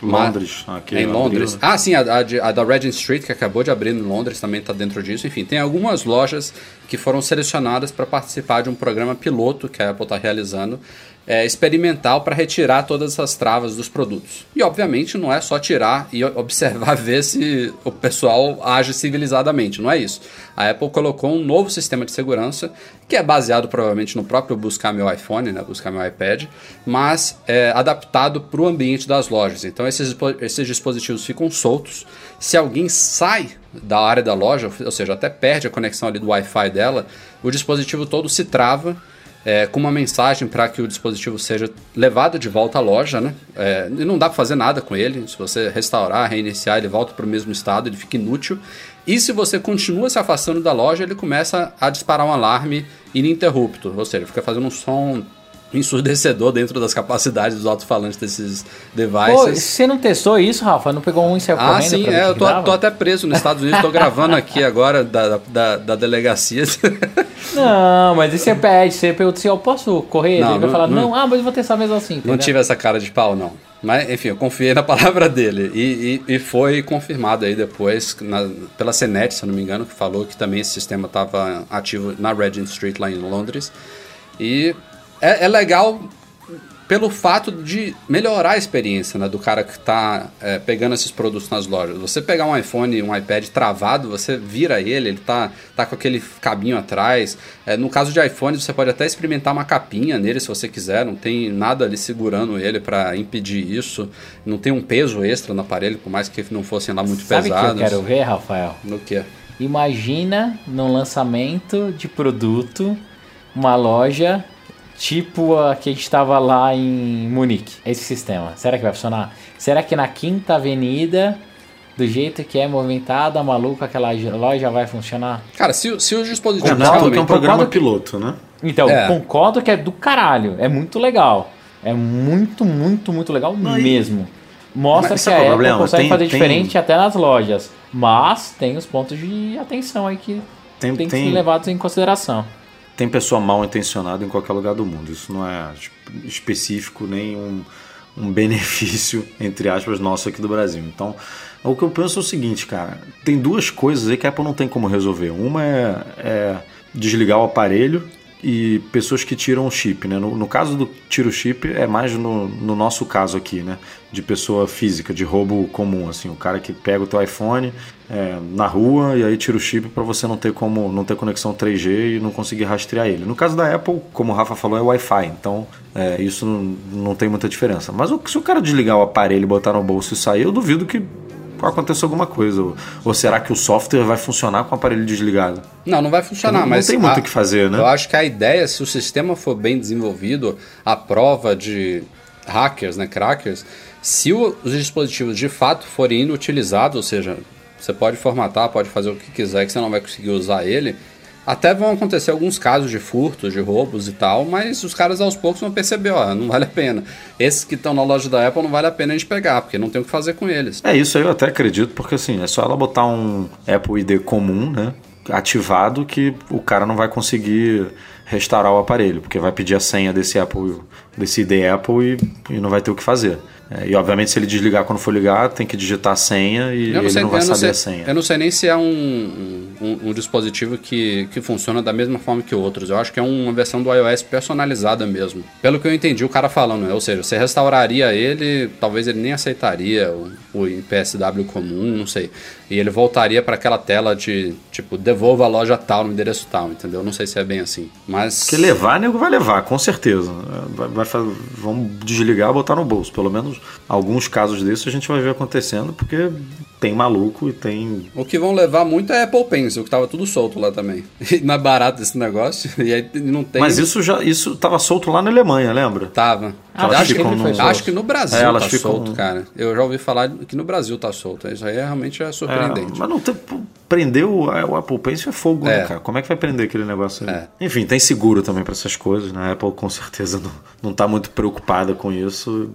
Londres, Mas- aqui é em Londres. né? Ah, sim, a, a a da Regent Street, que acabou de abrir em Londres, também está dentro disso. Enfim, tem algumas lojas que foram selecionadas para participar de um programa piloto que a Apple está realizando, é, experimental, para retirar todas essas travas dos produtos. E, obviamente, não é só tirar e observar, ver se o pessoal age civilizadamente, não é isso. A Apple colocou um novo sistema de segurança, que é baseado provavelmente no próprio Buscar Meu iPhone, né, Buscar Meu iPad, mas é adaptado para o ambiente das lojas. Então esses, esses dispositivos ficam soltos. Se alguém sai da área da loja, ou seja, até perde a conexão ali do Wi-Fi dela, o dispositivo todo se trava é, com uma mensagem para que o dispositivo seja levado de volta à loja, né? É, não dá para fazer nada com ele. Se você restaurar, reiniciar, ele volta para o mesmo estado, ele fica inútil. E se você continua se afastando da loja, ele começa a disparar um alarme ininterrupto, ou seja, fica fazendo um som ensurdecedor dentro das capacidades dos alto-falantes desses Pô, devices. você não testou isso, Rafa? Não pegou um e saiu Ah, sim, é, eu tô, tô até preso nos Estados Unidos, tô gravando aqui agora da, da, da delegacia. Não, mas e você pede, você pergunta assim, eu posso correr? Não, Ele vai não- falar, não- não, ah, mas eu vou testar mesmo assim, Não entendeu? tive essa cara de pau, não. Mas, enfim, eu confiei na palavra dele. E, e- e foi confirmado aí depois na- pela CNET, se eu não me engano, que falou que também esse sistema estava ativo na Regent Street, lá em Londres. E é, é legal pelo fato de melhorar a experiência né, do cara que está pegando esses produtos nas lojas. Você pegar um iPhone um iPad travado, você vira ele, ele tá, tá com aquele cabinho atrás. É, no caso de iPhone, você pode até experimentar uma capinha nele se você quiser, não tem nada ali segurando ele para impedir isso. Não tem um peso extra no aparelho, por mais que não fossem lá muito Sabe o que eu pesados. quero ver, Rafael? No que? Imagina num lançamento de produto, uma loja tipo a que a gente tava lá em Munique. Esse sistema. Será que vai funcionar? Será que na Quinta Avenida, do jeito que é movimentada, maluco, aquela loja vai funcionar? Cara, se, se os dispositivos É, não é que é um programa concordo piloto, né? Então, É. concordo que é do caralho. É muito legal. É muito, muito, muito legal mesmo. Mostra Mas que a é Apple consegue Tem- fazer tem- diferente até nas lojas. Mas tem os pontos de atenção aí que Tem, tem que tem, ser levados em consideração. Tem pessoa mal intencionada em qualquer lugar do mundo. Isso não é espe- específico nem um, um benefício, entre aspas, nosso aqui do Brasil. Então, o que eu penso é o seguinte, cara. Tem duas coisas aí que a Apple não tem como resolver. Uma é, é desligar o aparelho e pessoas que tiram o chip, né? No, no caso do tiro chip é mais no, no, nosso caso aqui, né? De pessoa física, de roubo comum, assim, o cara que pega o teu iPhone é, na rua e aí tira o chip para você não ter como não ter conexão 3G e não conseguir rastrear ele. No caso da Apple, como o Rafa falou, é Wi-Fi, então é, isso não, não tem muita diferença. Mas se o cara desligar o aparelho, botar no bolso e sair, eu duvido que aconteça alguma coisa. Ou, ou, será que o software vai funcionar com o aparelho desligado? Não, não vai funcionar, não, mas. Não tem muito o que fazer, né? Eu acho que a ideia, se o sistema for bem desenvolvido, a prova de hackers, né, crackers, se o, os dispositivos de fato forem inutilizados, ou seja, você pode formatar, pode fazer o que quiser, que você não vai conseguir usar ele até vão acontecer alguns casos de furtos, de roubos e tal, mas os caras aos poucos vão perceber, ó, não vale a pena. Esses que estão na loja da Apple não vale a pena a gente pegar, porque não tem o que fazer com eles. É, isso aí eu até acredito, porque assim, é só ela botar um Apple ID comum, né? Ativado que o cara não vai conseguir restaurar o aparelho, porque vai pedir a senha desse Apple, desse ID Apple e, e não vai ter o que fazer. É, e obviamente se ele desligar quando for ligar, tem que digitar a senha e ele sei, não vai não saber sei, a senha. Eu não sei nem se é um, um, um, dispositivo que, que funciona da mesma forma que outros. Eu acho que é uma versão do iOS personalizada mesmo. Pelo que eu entendi o cara falando, né? ou seja, você restauraria ele, talvez ele nem aceitaria o PSW comum, não sei. E ele voltaria para aquela tela de tipo, devolva a loja tal no endereço tal, entendeu? Não sei se é bem assim. Mas. Que levar, nego vai levar, com certeza. Vai, vai, vamos desligar botar no bolso. Pelo menos alguns casos desses a gente vai ver acontecendo, porque tem maluco e tem. O que vão levar muito é Apple Pencil, que tava tudo solto lá também. E não é barato esse negócio. E aí não tem. Mas isso já isso tava solto lá na Alemanha, lembra? Tava. Ah, acho, que, no... acho que no Brasil é, tá solto, cara. Eu já ouvi falar que no Brasil tá solto. Isso aí é, realmente é surpreendente. É, mas não tem. Prender o, o Apple Pencil é fogo, né, é. né, cara? Como é que vai prender aquele negócio aí? É. Enfim, tem seguro também para essas coisas, né? A Apple com certeza não, não tá muito preocupada com isso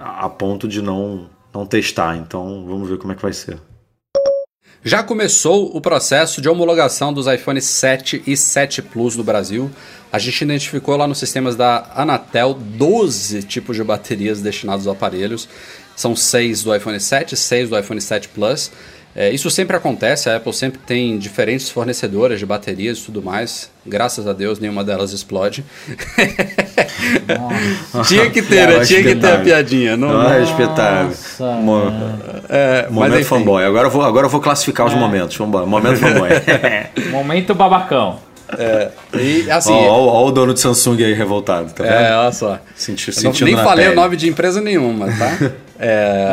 a ponto de não, não testar. Então vamos ver como é que vai ser. Já começou o processo de homologação dos iPhone 7 e 7 Plus no Brasil. A gente identificou lá nos sistemas da Anatel 12 tipos de baterias destinados aos aparelhos. São 6 do iPhone 7, 6 do iPhone 7 Plus. É, isso sempre acontece, a Apple sempre tem diferentes fornecedoras de baterias e tudo mais. Graças a Deus, nenhuma delas explode. tinha que ter, né? Tinha que ter a piadinha. Não, não é espetáculo. Mo é, momento mas, fanboy. Agora eu vou, agora eu vou classificar os é. momentos. Vamos Momento fanboy. Momento babacão. É, e assim. Ó, o dono de Samsung aí revoltado, tá vendo? É, olha só. Senti, eu não, nem falei pele. o nome de empresa nenhuma, tá? é.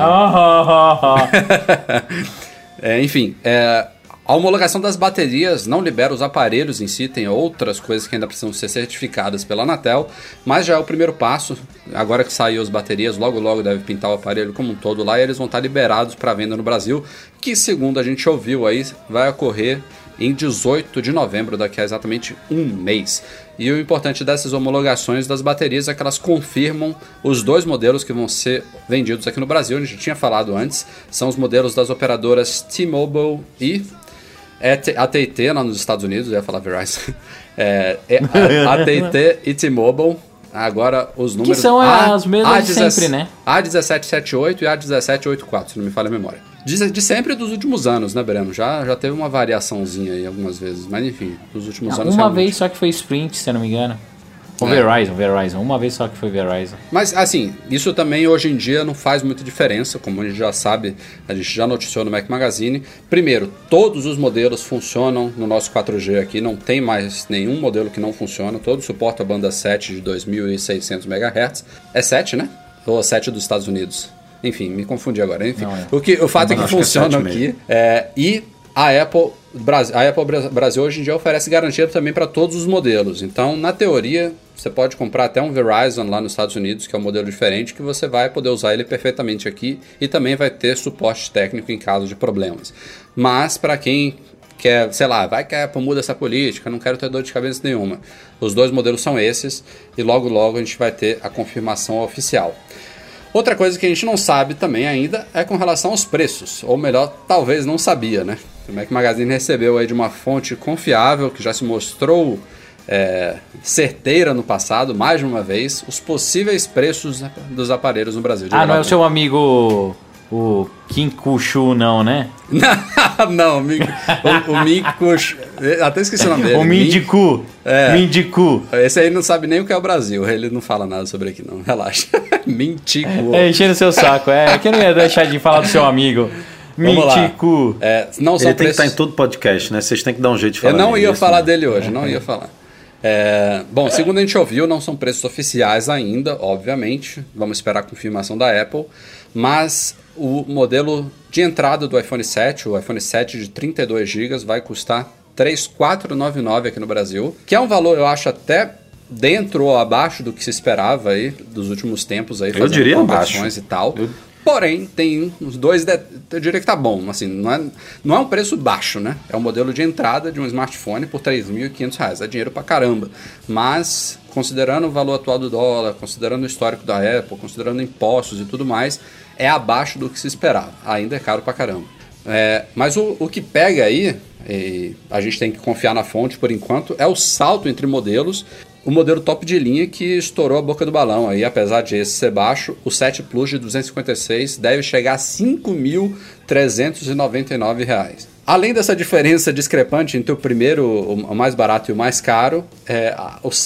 É, enfim, é, a homologação das baterias não libera os aparelhos em si, tem outras coisas que ainda precisam ser certificadas pela Anatel, mas já é o primeiro passo. Agora que saiu as baterias, logo logo deve pintar o aparelho como um todo lá e eles vão estar liberados para venda no Brasil, que segundo a gente ouviu aí, vai ocorrer em 18 de novembro, daqui a exatamente um mês. E o importante dessas homologações das baterias é que elas confirmam os dois modelos que vão ser vendidos aqui no Brasil. A gente tinha falado antes, são os modelos das operadoras T-Mobile e AT&T lá nos Estados Unidos, eu ia falar Verizon. É, é AT&T e T-Mobile. Agora os números... Que são as mesmas de sempre, né? A1778 e A1784, se não me falha a memória. De, de, sempre dos últimos anos, né, Breno? Já, já teve uma variaçãozinha aí algumas vezes, mas enfim, dos últimos Não, anos. Uma vez só que foi Sprint, se eu não me engano. Ou é. Verizon, Verizon. Uma vez só que foi Verizon. Mas, assim, isso também hoje em dia não faz muita diferença, como a gente já sabe, a gente já noticiou no Mac Magazine. Primeiro, todos os modelos funcionam no nosso 4G aqui, não tem mais nenhum modelo que não funciona, todo suporta a banda 7 de 2600 MHz. É 7, né? Ou 7 dos Estados Unidos? Enfim, me confundi agora. Enfim, é. o, que, o fato é que funciona que é aqui. É, e a Apple, a Apple Brasil hoje em dia oferece garantia também para todos os modelos. Então, na teoria, você pode comprar até um Verizon lá nos Estados Unidos, que é um modelo diferente, que você vai poder usar ele perfeitamente aqui e também vai ter suporte técnico em caso de problemas. Mas para quem quer, sei lá, vai que a Apple muda essa política, não quero ter dor de cabeça nenhuma. Os dois modelos são esses e logo logo a gente vai ter a confirmação oficial. Outra coisa que a gente não sabe também ainda é com relação aos preços, ou melhor, talvez não sabia, né? O Mac Magazine recebeu aí de uma fonte confiável que já se mostrou é, certeira no passado, mais de uma vez, os possíveis preços dos aparelhos no Brasil. ah, não é o seu amigo o Kim Kushu, não, né? não, o, o, Minko. Até esqueci o nome dele. O Mindicu. É. Mindicu. Esse aí não sabe nem o que é o Brasil. Ele não fala nada sobre aqui, não. Relaxa. Mintico. É, enchendo o seu saco. É, que eu não ia deixar de falar do seu amigo. Minticu. É, não são Ele tem que estar preços... em todo podcast, né? Vocês têm que dar um jeito de falar Eu não ia isso, falar né? dele hoje, não ia falar. É, bom, segundo a gente ouviu, não são preços oficiais ainda, obviamente. Vamos esperar a confirmação da Apple. Mas o modelo de entrada do iPhone 7, o iPhone 7 de 32 GB, vai custar 3.499 aqui no Brasil, que é um valor, eu acho, até dentro ou abaixo do que se esperava aí dos últimos tempos aí, Eu diria abaixo. e tal. Eu- Porém, tem uns dois. de- Eu diria que tá bom. Assim, não é, não é um preço baixo, né? É um modelo de entrada de um smartphone por 3.500 reais. É dinheiro pra caramba. Mas, considerando o valor atual do dólar, considerando o histórico da Apple, considerando impostos e tudo mais, é abaixo do que se esperava. Ainda é caro pra caramba. É, mas o, o que pega aí, a gente tem que confiar na fonte por enquanto, é o salto entre modelos o modelo top de linha que estourou a boca do balão aí, apesar de esse ser baixo, o 7 Plus de 256 deve chegar a 5.399 reais. Além dessa diferença discrepante entre o primeiro, o mais barato e o mais caro, é,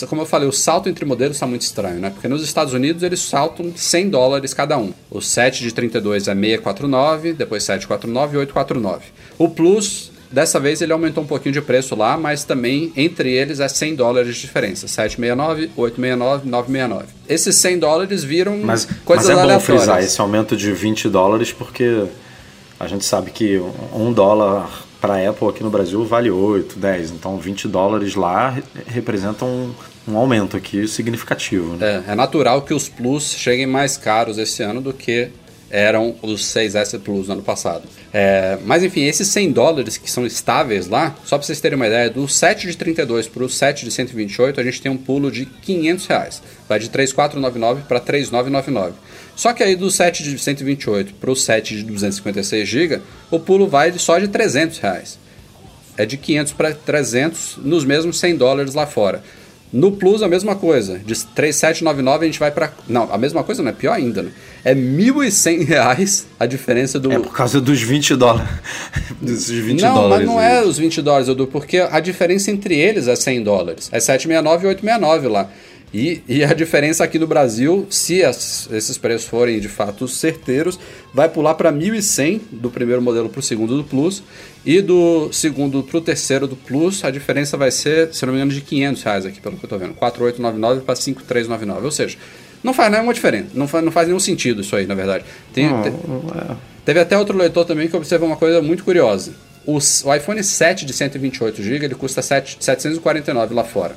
como eu falei, o salto entre modelos está muito estranho, né? Porque nos Estados Unidos eles saltam 100 dólares cada um. O 7 de 32 é 649, depois 749 e 849. O Plus Dessa vez ele aumentou um pouquinho de preço lá, mas também entre eles é 100 dólares de diferença. 769, 869, 969. Esses 100 dólares viram Mas, coisas mas é bom aleatórias. frisar esse aumento de 20 dólares, porque a gente sabe que um dólar para Apple aqui no Brasil vale 8, 10. Então 20 dólares lá re- representam um, um aumento aqui significativo. Né? É, é natural que os Plus cheguem mais caros esse ano do que eram os 6S Plus no ano passado. É, mas enfim, esses 100 dólares que são estáveis lá, só para vocês terem uma ideia, do 7 de 32 para o 7 de 128, a gente tem um pulo de 500 reais. Vai de 3.499 para 3.999. Só que aí do 7 de 128 para o 7 de 256 GB, o pulo vai só de 300 reais. É de 500 para 300 nos mesmos 100 dólares lá fora. No Plus a mesma coisa, de 3.799 a gente vai para não, a mesma coisa não é pior ainda, né? É 1.100 reais a diferença do É por causa dos 20 dólares. Desses 20 não, dólares. mas não é os 20 dólares, Edu, porque a diferença entre eles é 100 dólares. É 769 e 869 lá. E, e a diferença aqui no Brasil, se as- esses preços forem de fato certeiros, vai pular para 1.100 do primeiro modelo para o segundo do Plus. E do segundo para o terceiro do Plus, a diferença vai ser, se não me engano, de 500 reais aqui, pelo que eu estou vendo. 4.899 para 5.399. Ou seja, não faz nenhuma diferença. Não faz, não faz nenhum sentido isso aí, na verdade. Tem, Não, tem- é. Teve até outro leitor também que observou uma coisa muito curiosa. O, iPhone 7 de 128 GB ele custa 7, 749 lá fora,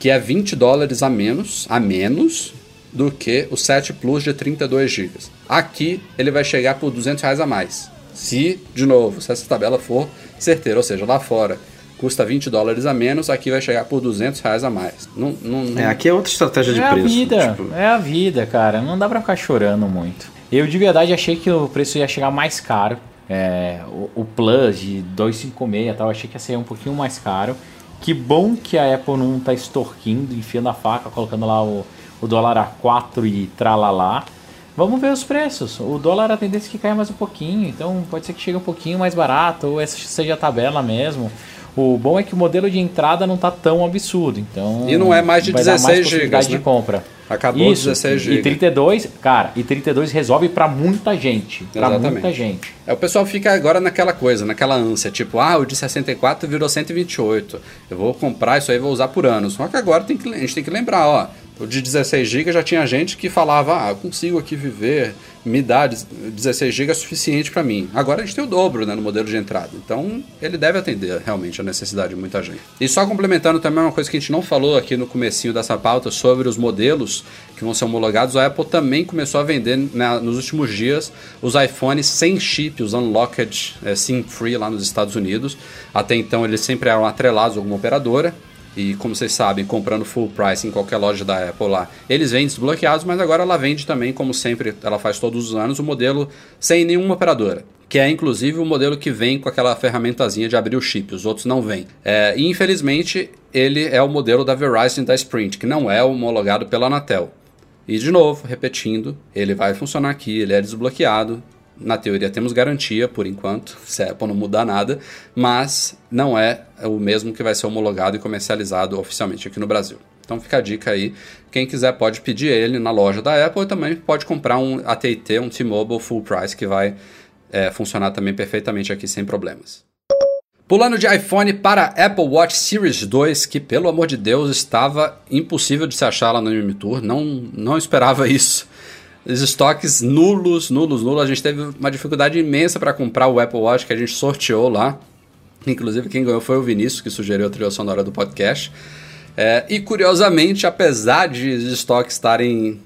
que é 20 dólares a menos, a menos do que o 7 Plus de 32 GB. Aqui ele vai chegar por 200 reais a mais. Se, de novo, se essa tabela for certeira, ou seja, lá fora custa 20 dólares a menos, aqui vai chegar por 200 reais a mais. Não, não, não- É, aqui é outra estratégia de é preço. a vida, tipo, é a vida, cara. Não dá pra ficar chorando muito. Eu de verdade achei que o preço ia chegar mais caro. É, o, o Plus de 256 e tal, achei que ia ser um pouquinho mais caro. Que bom que a Apple não tá extorquindo, enfiando a faca, colocando lá o, o dólar a 4 e tralalá. Vamos ver os preços. O dólar a tendência é que caia mais um pouquinho, então pode ser que chegue um pouquinho mais barato, ou essa seja a tabela mesmo. O bom é que o modelo de entrada não tá tão absurdo, então E não é mais de vai dar 16 possibilidade gigas, né? de compra. Acabou Isso, 16 E GB. 32, cara, e 32 resolve pra muita gente, Exatamente. muita gente. É, o pessoal fica agora naquela coisa, naquela ânsia, tipo, ah, o de 64 virou 128. Eu vou comprar isso aí e vou usar por anos. Só que agora tem que, a gente tem que lembrar, ó, o de 16 GB já tinha gente que falava, ah, eu consigo aqui viver, me dá 16 GB é suficiente para mim. Agora a gente tem o dobro né, no modelo de entrada. Então ele deve atender realmente a necessidade de muita gente. E só complementando também uma coisa que a gente não falou aqui no comecinho dessa pauta sobre os modelos que vão ser homologados, a Apple também começou a vender né, nos últimos dias os iPhones sem chip, os unlocked é, SIM free lá nos Estados Unidos. Até então eles sempre eram atrelados a alguma operadora. E como vocês sabem, comprando full price em qualquer loja da Apple lá, eles vendem desbloqueados, mas agora ela vende também, como sempre ela faz todos os anos, o modelo sem nenhuma operadora. Que é inclusive o modelo que vem com aquela ferramentazinha de abrir o chip, os outros não vêm. É, e infelizmente ele é o modelo da Verizon da Sprint, que não é homologado pela Anatel. E de novo, repetindo, ele vai funcionar aqui, ele é desbloqueado, na teoria temos garantia por enquanto, se a Apple não mudar nada, mas não é o mesmo que vai ser homologado e comercializado oficialmente aqui no Brasil. Então fica a dica aí, quem quiser pode pedir ele na loja da Apple e também pode comprar um AT&T, um T-Mobile full price que vai é, funcionar também perfeitamente aqui sem problemas. Pulando de iPhone para Apple Watch Series 2, que pelo amor de Deus estava impossível de se achar lá no MM Tour, não, não esperava isso. Os estoques nulos, nulos, nulos. A gente teve uma dificuldade imensa para comprar o Apple Watch que a gente sorteou lá. Inclusive, quem ganhou foi o Vinícius, que sugeriu a trilha sonora do podcast. É, e curiosamente, apesar de os estoques estarem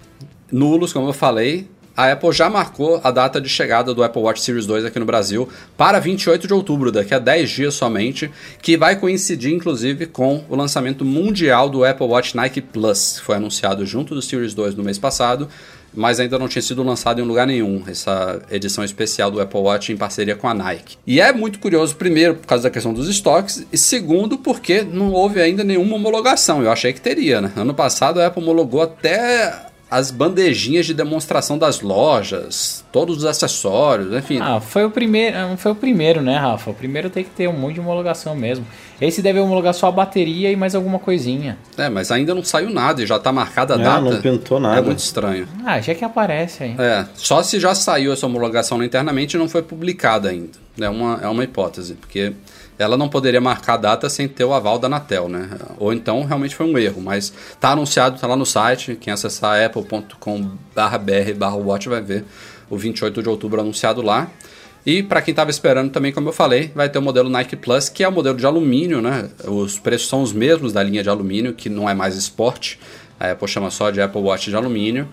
nulos, como eu falei, a Apple já marcou a data de chegada do Apple Watch Series 2 aqui no Brasil para 28 de outubro, daqui a 10 dias somente, que vai coincidir inclusive com o lançamento mundial do Apple Watch Nike Plus, que foi anunciado junto do Series 2 no mês passado, mas ainda não tinha sido lançado em lugar nenhum, essa edição especial do Apple Watch em parceria com a Nike. E é muito curioso, primeiro, por causa da questão dos estoques, e segundo, porque não houve ainda nenhuma homologação. Eu achei que teria, né? Ano passado a Apple homologou até as bandejinhas de demonstração das lojas, todos os acessórios, enfim. Ah, foi o primeiro, foi o primeiro, né, Rafa? O primeiro tem que ter um monte de homologação mesmo. Esse deve homologar só a bateria e mais alguma coisinha. É, mas ainda não saiu nada e já tá marcada a é, data. Não pintou nada. É muito estranho. Ah, já que aparece aí. É, só se já saiu essa homologação internamente e não foi publicada ainda. É uma, é uma hipótese, porque ela não poderia marcar a data sem ter o aval da Anatel, né? Ou então realmente foi um erro, mas tá anunciado, tá lá no site, quem acessar apple.com/br/watch vai ver o 28 de outubro anunciado lá. E para quem estava esperando também, como eu falei, vai ter o modelo Nike Plus, que é o modelo de alumínio, né? Os preços são os mesmos da linha de alumínio, que não é mais esporte. A Apple chama só de Apple Watch de alumínio.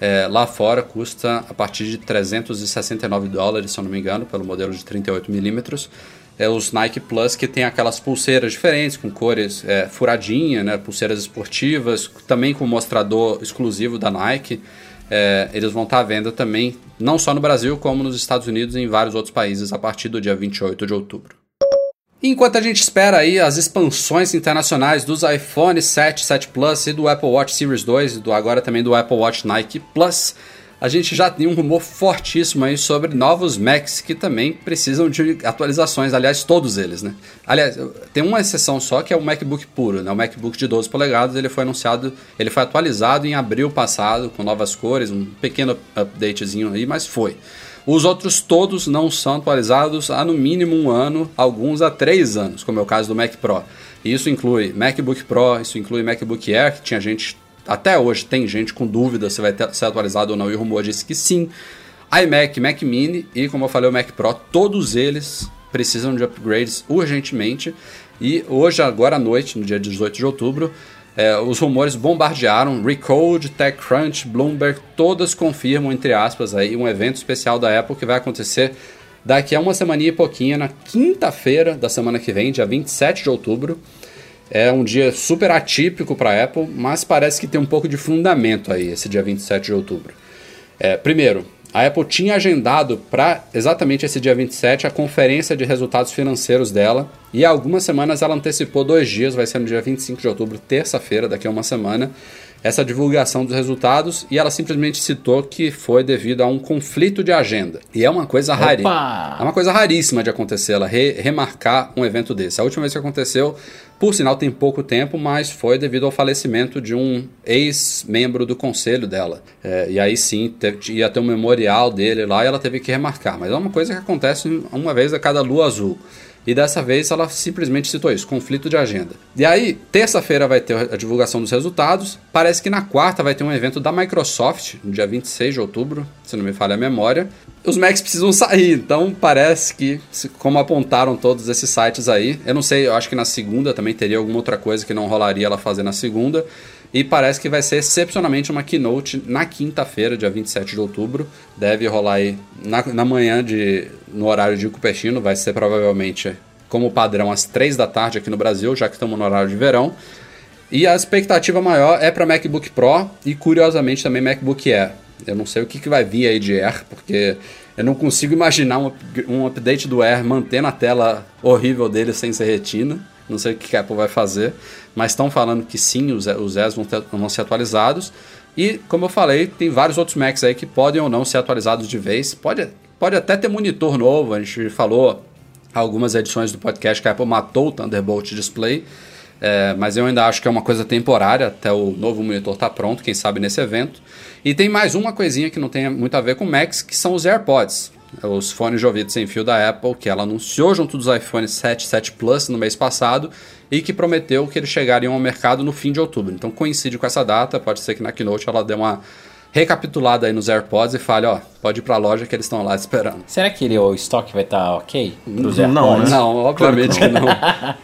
É, lá fora custa a partir de 369 dólares, se eu não me engano, pelo modelo de 38 milímetros é, os Nike Plus que tem aquelas pulseiras diferentes, com cores é, furadinha, né, pulseiras esportivas, também com mostrador exclusivo da Nike. É, eles vão estar à venda também, não só no Brasil, como nos Estados Unidos e em vários outros países a partir do dia 28 de outubro. Enquanto a gente espera aí as expansões internacionais dos iPhone 7, 7 Plus e do Apple Watch Series 2, e do agora também do Apple Watch Nike Plus, a gente já tem um rumor fortíssimo aí sobre novos Macs que também precisam de atualizações, aliás, todos eles, né? Aliás, tem uma exceção só que é o MacBook puro, né? O MacBook de 12 polegadas, ele foi anunciado, ele foi atualizado em abril passado com novas cores, um pequeno updatezinho aí, mas foi. Os outros todos não são atualizados há no mínimo um ano, alguns há três anos, como é o caso do Mac Pro. Isso inclui MacBook Pro, isso inclui MacBook Air, que tinha gente até hoje tem gente com dúvida se vai ter, ser atualizado ou não, e o rumor disse que sim. iMac, Mac Mini e, como eu falei, o Mac Pro, todos eles precisam de upgrades urgentemente. E hoje, agora à noite, no dia 18 de outubro, é, os rumores bombardearam. Recode, TechCrunch, Bloomberg, todas confirmam, entre aspas, aí, um evento especial da Apple que vai acontecer daqui a uma semana e pouquinho, na quinta-feira da semana que vem, dia 27 de outubro. É um dia super atípico para a Apple, mas parece que tem um pouco de fundamento aí, esse dia 27 de outubro. É, primeiro, a Apple tinha agendado para exatamente esse dia 27 a conferência de resultados financeiros dela, e há algumas semanas ela antecipou dois dias, vai ser no dia 25 de outubro, terça-feira, daqui a uma semana, essa divulgação dos resultados e ela simplesmente citou que foi devido a um conflito de agenda. E é uma coisa raríssima. É uma coisa raríssima de acontecer, ela re remarcar um evento desse. A última vez que aconteceu, por sinal tem pouco tempo, mas foi devido ao falecimento de um ex-membro do conselho dela. É, e aí sim, ia ter um memorial dele lá e ela teve que remarcar. Mas é uma coisa que acontece uma vez a cada lua azul. E dessa vez ela simplesmente citou isso, conflito de agenda. E aí, terça-feira vai ter a divulgação dos resultados. Parece que na quarta vai ter um evento da Microsoft, no dia 26 de outubro, se não me falha a memória. Os Macs precisam sair, então parece que, como apontaram todos esses sites aí, eu não sei, eu acho que na segunda também teria alguma outra coisa que não rolaria ela fazer na segunda. E parece que vai ser excepcionalmente uma keynote na quinta-feira, dia 27 de outubro. Deve rolar aí na, na manhã, de, no horário de Cupertino. Vai ser provavelmente, como padrão, às 3 da tarde aqui no Brasil, já que estamos no horário de verão. E a expectativa maior é para MacBook Pro e, curiosamente, também MacBook Air. Eu não sei o que, que vai vir aí de Air, porque eu não consigo imaginar um, um update do Air mantendo a tela horrível dele sem ser retina. Não sei o que a Apple vai fazer, mas estão falando que sim, os, os vão, vão ser atualizados. E, como eu falei, tem vários outros Macs aí que podem ou não ser atualizados de vez. Pode, pode até ter monitor novo. A gente falou algumas edições do podcast que a Apple matou o Thunderbolt Display. É, mas eu ainda acho que é uma coisa temporária até o novo monitor estar tá pronto, quem sabe nesse evento. E tem mais uma coisinha que não tem muito a ver com Macs, que são os AirPods, os fones de ouvido sem fio da Apple, que ela anunciou junto dos iPhone 7, 7 Plus no mês passado e que prometeu que eles chegariam ao mercado no fim de outubro. Então coincide com essa data, pode ser que na Keynote ela dê uma recapitulada aí nos AirPods e fale, ó, pode ir pra loja que eles estão lá esperando. Será que ele, o estoque vai estar tá ok? Pros não, AirPods? Né? Não, obviamente claro que não.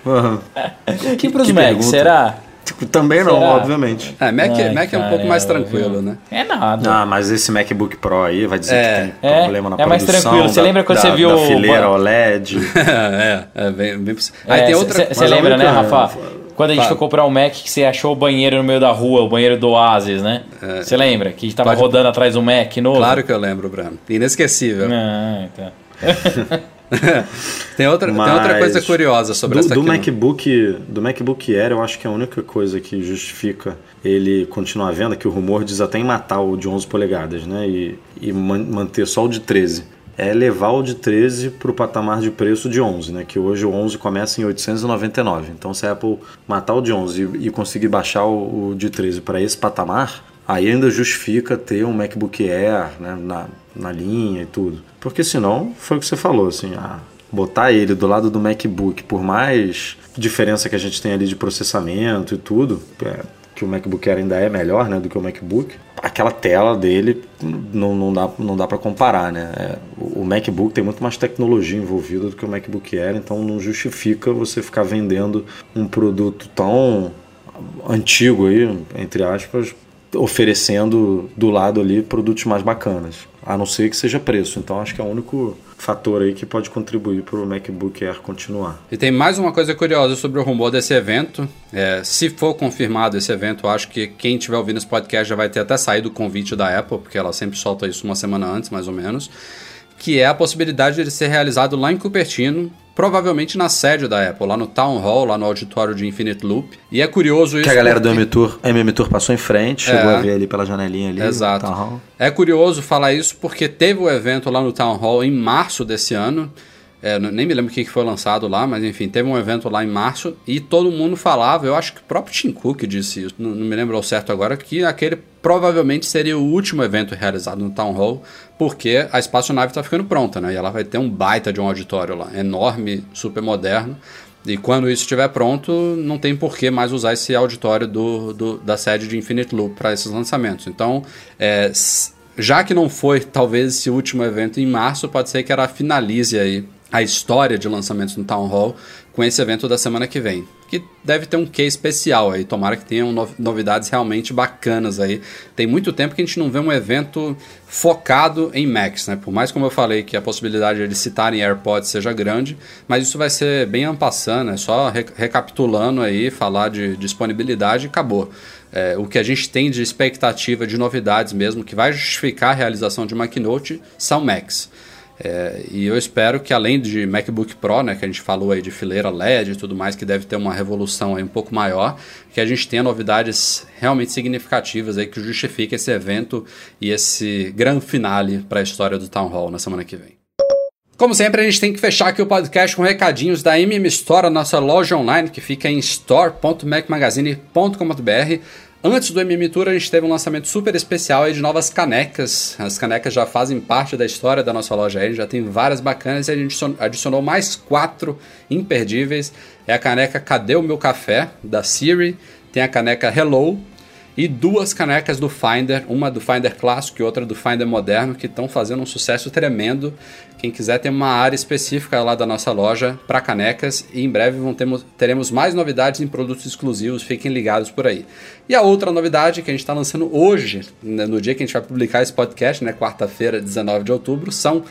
Que, não. que pros Macs, será? Tipo, também não, Será? obviamente. É, Mac, Ai, Mac é um pouco mais tranquilo, né? É nada. Ah, mas esse MacBook Pro aí vai dizer é. que tem problema na é produção. É mais tranquilo. Você lembra quando da, você viu... Da fileira OLED. é, é bem, bem possível. Aí tem outra... Você lembra, né, Rafa? Quando a gente foi comprar um Mac que você achou o banheiro no meio da rua, o banheiro do Oasis, né? Você é. lembra? Que tava Pode... rodando atrás do Mac novo? Claro que eu lembro, Bruno. Inesquecível. Ah, então. tem, outra, tem outra coisa curiosa sobre do, essa do MacBook Do MacBook Air, eu acho que é a única coisa que justifica ele continuar à venda, que o rumor diz até em matar o de 11 polegadas, né? E, e man, manter só o de 13 é levar o de 13 para o patamar de preço de 11, né? que hoje o 11 começa em 899. Então, se a Apple matar o de 11 e, conseguir baixar o, o de 13 para esse patamar, aí ainda justifica ter um MacBook Air né? na, na linha e tudo. Porque senão, foi o que você falou, assim, ah, botar ele do lado do MacBook, por mais diferença que a gente tem ali de processamento e tudo, é, que o MacBook Air ainda é melhor né, do que o MacBook, aquela tela dele não, não dá, não dá para comparar, né? É, o MacBook tem muito mais tecnologia envolvida do que o MacBook Air, então não justifica você ficar vendendo um produto tão antigo aí, entre aspas, oferecendo do lado ali produtos mais bacanas, a não ser que seja preço. Então acho que é o único fator aí que pode contribuir para o MacBook Air continuar. E tem mais uma coisa curiosa sobre o rumor desse evento. É, se for confirmado esse evento, acho que quem estiver ouvindo esse podcast já vai ter até saído o convite da Apple, porque ela sempre solta isso uma semana antes, mais ou menos. Que é a possibilidade de ser realizado lá em Cupertino, provavelmente na sede da Apple, lá no Town Hall, lá no auditório de Infinite Loop. E é curioso isso. Que a galera porque... do M-Tour, M-Tour passou em frente, é, chegou a ver ali pela janelinha ali. Exato. É curioso falar isso porque teve o evento lá no Town Hall em março desse ano. É, nem me lembro o que foi lançado lá, mas enfim, teve um evento lá em março e todo mundo falava, eu acho que o próprio Tim Cook disse isso, não, não me lembro ao certo agora, que aquele provavelmente seria o último evento realizado no Town Hall, porque a espaçonave está ficando pronta, né? E ela vai ter um baita de um auditório lá, enorme, super moderno. E quando isso estiver pronto, não tem por que mais usar esse auditório do, do da sede de Infinite Loop para esses lançamentos. Então, é, já que não foi talvez esse último evento em março, pode ser que ela finalize aí a história de lançamentos no Town Hall com esse evento da semana que vem. Que deve ter um quê especial aí, tomara que tenham novidades realmente bacanas aí. Tem muito tempo que a gente não vê um evento focado em Macs, né? Por mais como eu falei que a possibilidade de eles citarem AirPods seja grande, mas isso vai ser bem ampassando, né? Só re recapitulando aí, falar de disponibilidade e acabou. É, o que a gente tem de expectativa de novidades mesmo, que vai justificar a realização de uma keynote, são Macs. É, e eu espero que além de MacBook Pro, né, que a gente falou aí de fileira LED e tudo mais, que deve ter uma revolução aí um pouco maior, que a gente tenha novidades realmente significativas aí que justifiquem esse evento e esse grande finale para a história do Town Hall na semana que vem. Como sempre, a gente tem que fechar aqui o podcast com recadinhos da MM Store, nossa loja online que fica em store.macmagazine.com.br. Antes do MM Tour, a gente teve um lançamento super especial de novas canecas. As canecas já fazem parte da história da nossa loja aí, já tem várias bacanas e a gente adicionou mais quatro imperdíveis. É a caneca Cadê o Meu Café, da Siri, tem a caneca Hello, e duas canecas do Finder, uma do Finder clássico e outra do Finder moderno, que estão fazendo um sucesso tremendo. Quem quiser tem uma área específica lá da nossa loja para canecas e em breve vão teremos mais novidades em produtos exclusivos, fiquem ligados por aí. E a outra novidade que a gente está lançando hoje, né, no dia que a gente vai publicar esse podcast, né, quarta-feira, 19 de outubro, são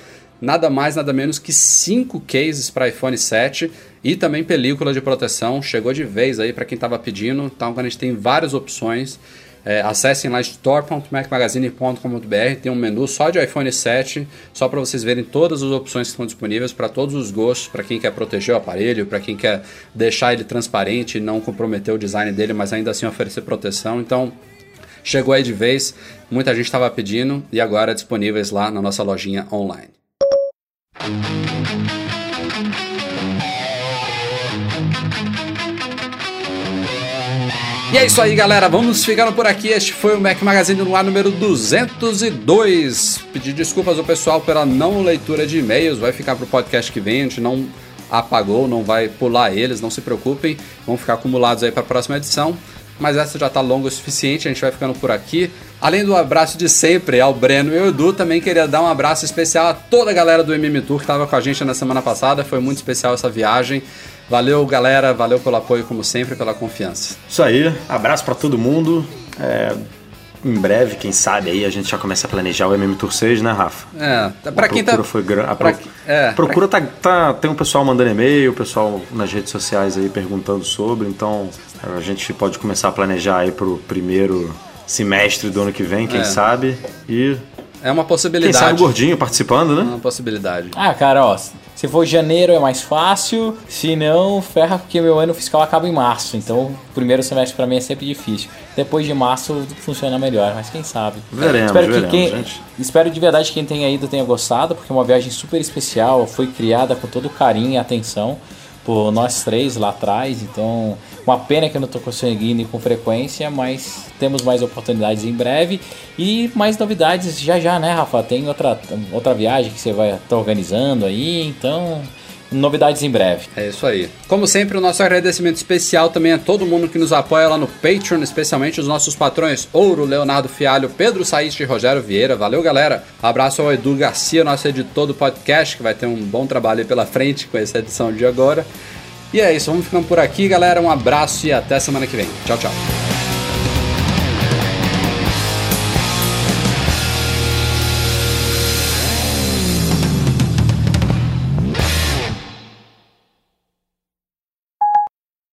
nada mais, nada menos que cinco cases para iPhone 7 e também película de proteção. Chegou de vez aí para quem estava pedindo. Então a gente tem várias opções. É, acessem lá store.macmagazine.com.br, tem um menu só de iPhone 7, só para vocês verem todas as opções que estão disponíveis para todos os gostos, para quem quer proteger o aparelho, para quem quer deixar ele transparente e não comprometer o design dele, mas ainda assim oferecer proteção. Então, chegou aí de vez, muita gente estava pedindo e agora disponíveis lá na nossa lojinha online. E é isso aí, galera. Vamos ficando por aqui. Este foi o Mac Magazine no ar número 202. Pedir desculpas ao pessoal pela não leitura de e-mails. Vai ficar pro podcast que vem. A gente não apagou, não vai pular eles, não se preocupem. Vão ficar acumulados aí para a próxima edição. Mas essa já tá longa o suficiente. A gente vai ficando por aqui. Além do abraço de sempre ao Breno e ao Edu, também queria dar um abraço especial a toda a galera do MM Tour que estava com a gente na semana passada. Foi muito especial essa viagem. Valeu, galera. Valeu pelo apoio, como sempre, pela confiança. Isso aí. Abraço para todo mundo. É, em breve, quem sabe aí a gente já começa a planejar o MM Tour 6, né, Rafa? É, pra a quem tá. procura foi grande. A pra pro- é, procura tá, tá- Tem um pessoal mandando e-mail, o pessoal nas redes sociais aí perguntando sobre, então a gente pode começar a planejar aí pro primeiro semestre do ano que vem, quem É. sabe. E É uma quem possibilidade. sabe o gordinho participando, É né? uma possibilidade. Ah, cara, ó, se for janeiro é mais fácil, se não, ferra porque meu ano fiscal acaba em março. Então, o primeiro semestre pra mim é sempre difícil. Depois de março funciona melhor, mas quem sabe. Veremos, espero que veremos, quem, gente. Espero de verdade que quem tenha ido tenha gostado, porque é uma viagem super especial, foi criada com todo carinho e atenção por nós três lá atrás. Então, uma pena que eu não tô conseguindo ir com frequência, mas temos mais oportunidades em breve e mais novidades já já, né, Rafa? Tem outra, outra viagem que você vai estar organizando aí, então novidades em breve. É isso aí. Como sempre, o nosso agradecimento especial também a todo mundo que nos apoia lá no Patreon, especialmente os nossos patrões Ouro, Leonardo Fialho, Pedro Saíste e Rogério Vieira. Valeu, galera. Abraço ao Edu Garcia, nosso editor do podcast, que vai ter um bom trabalho pela frente com essa edição de agora. E é isso, vamos ficando por aqui, galera. Um abraço e até semana que vem. Tchau, tchau.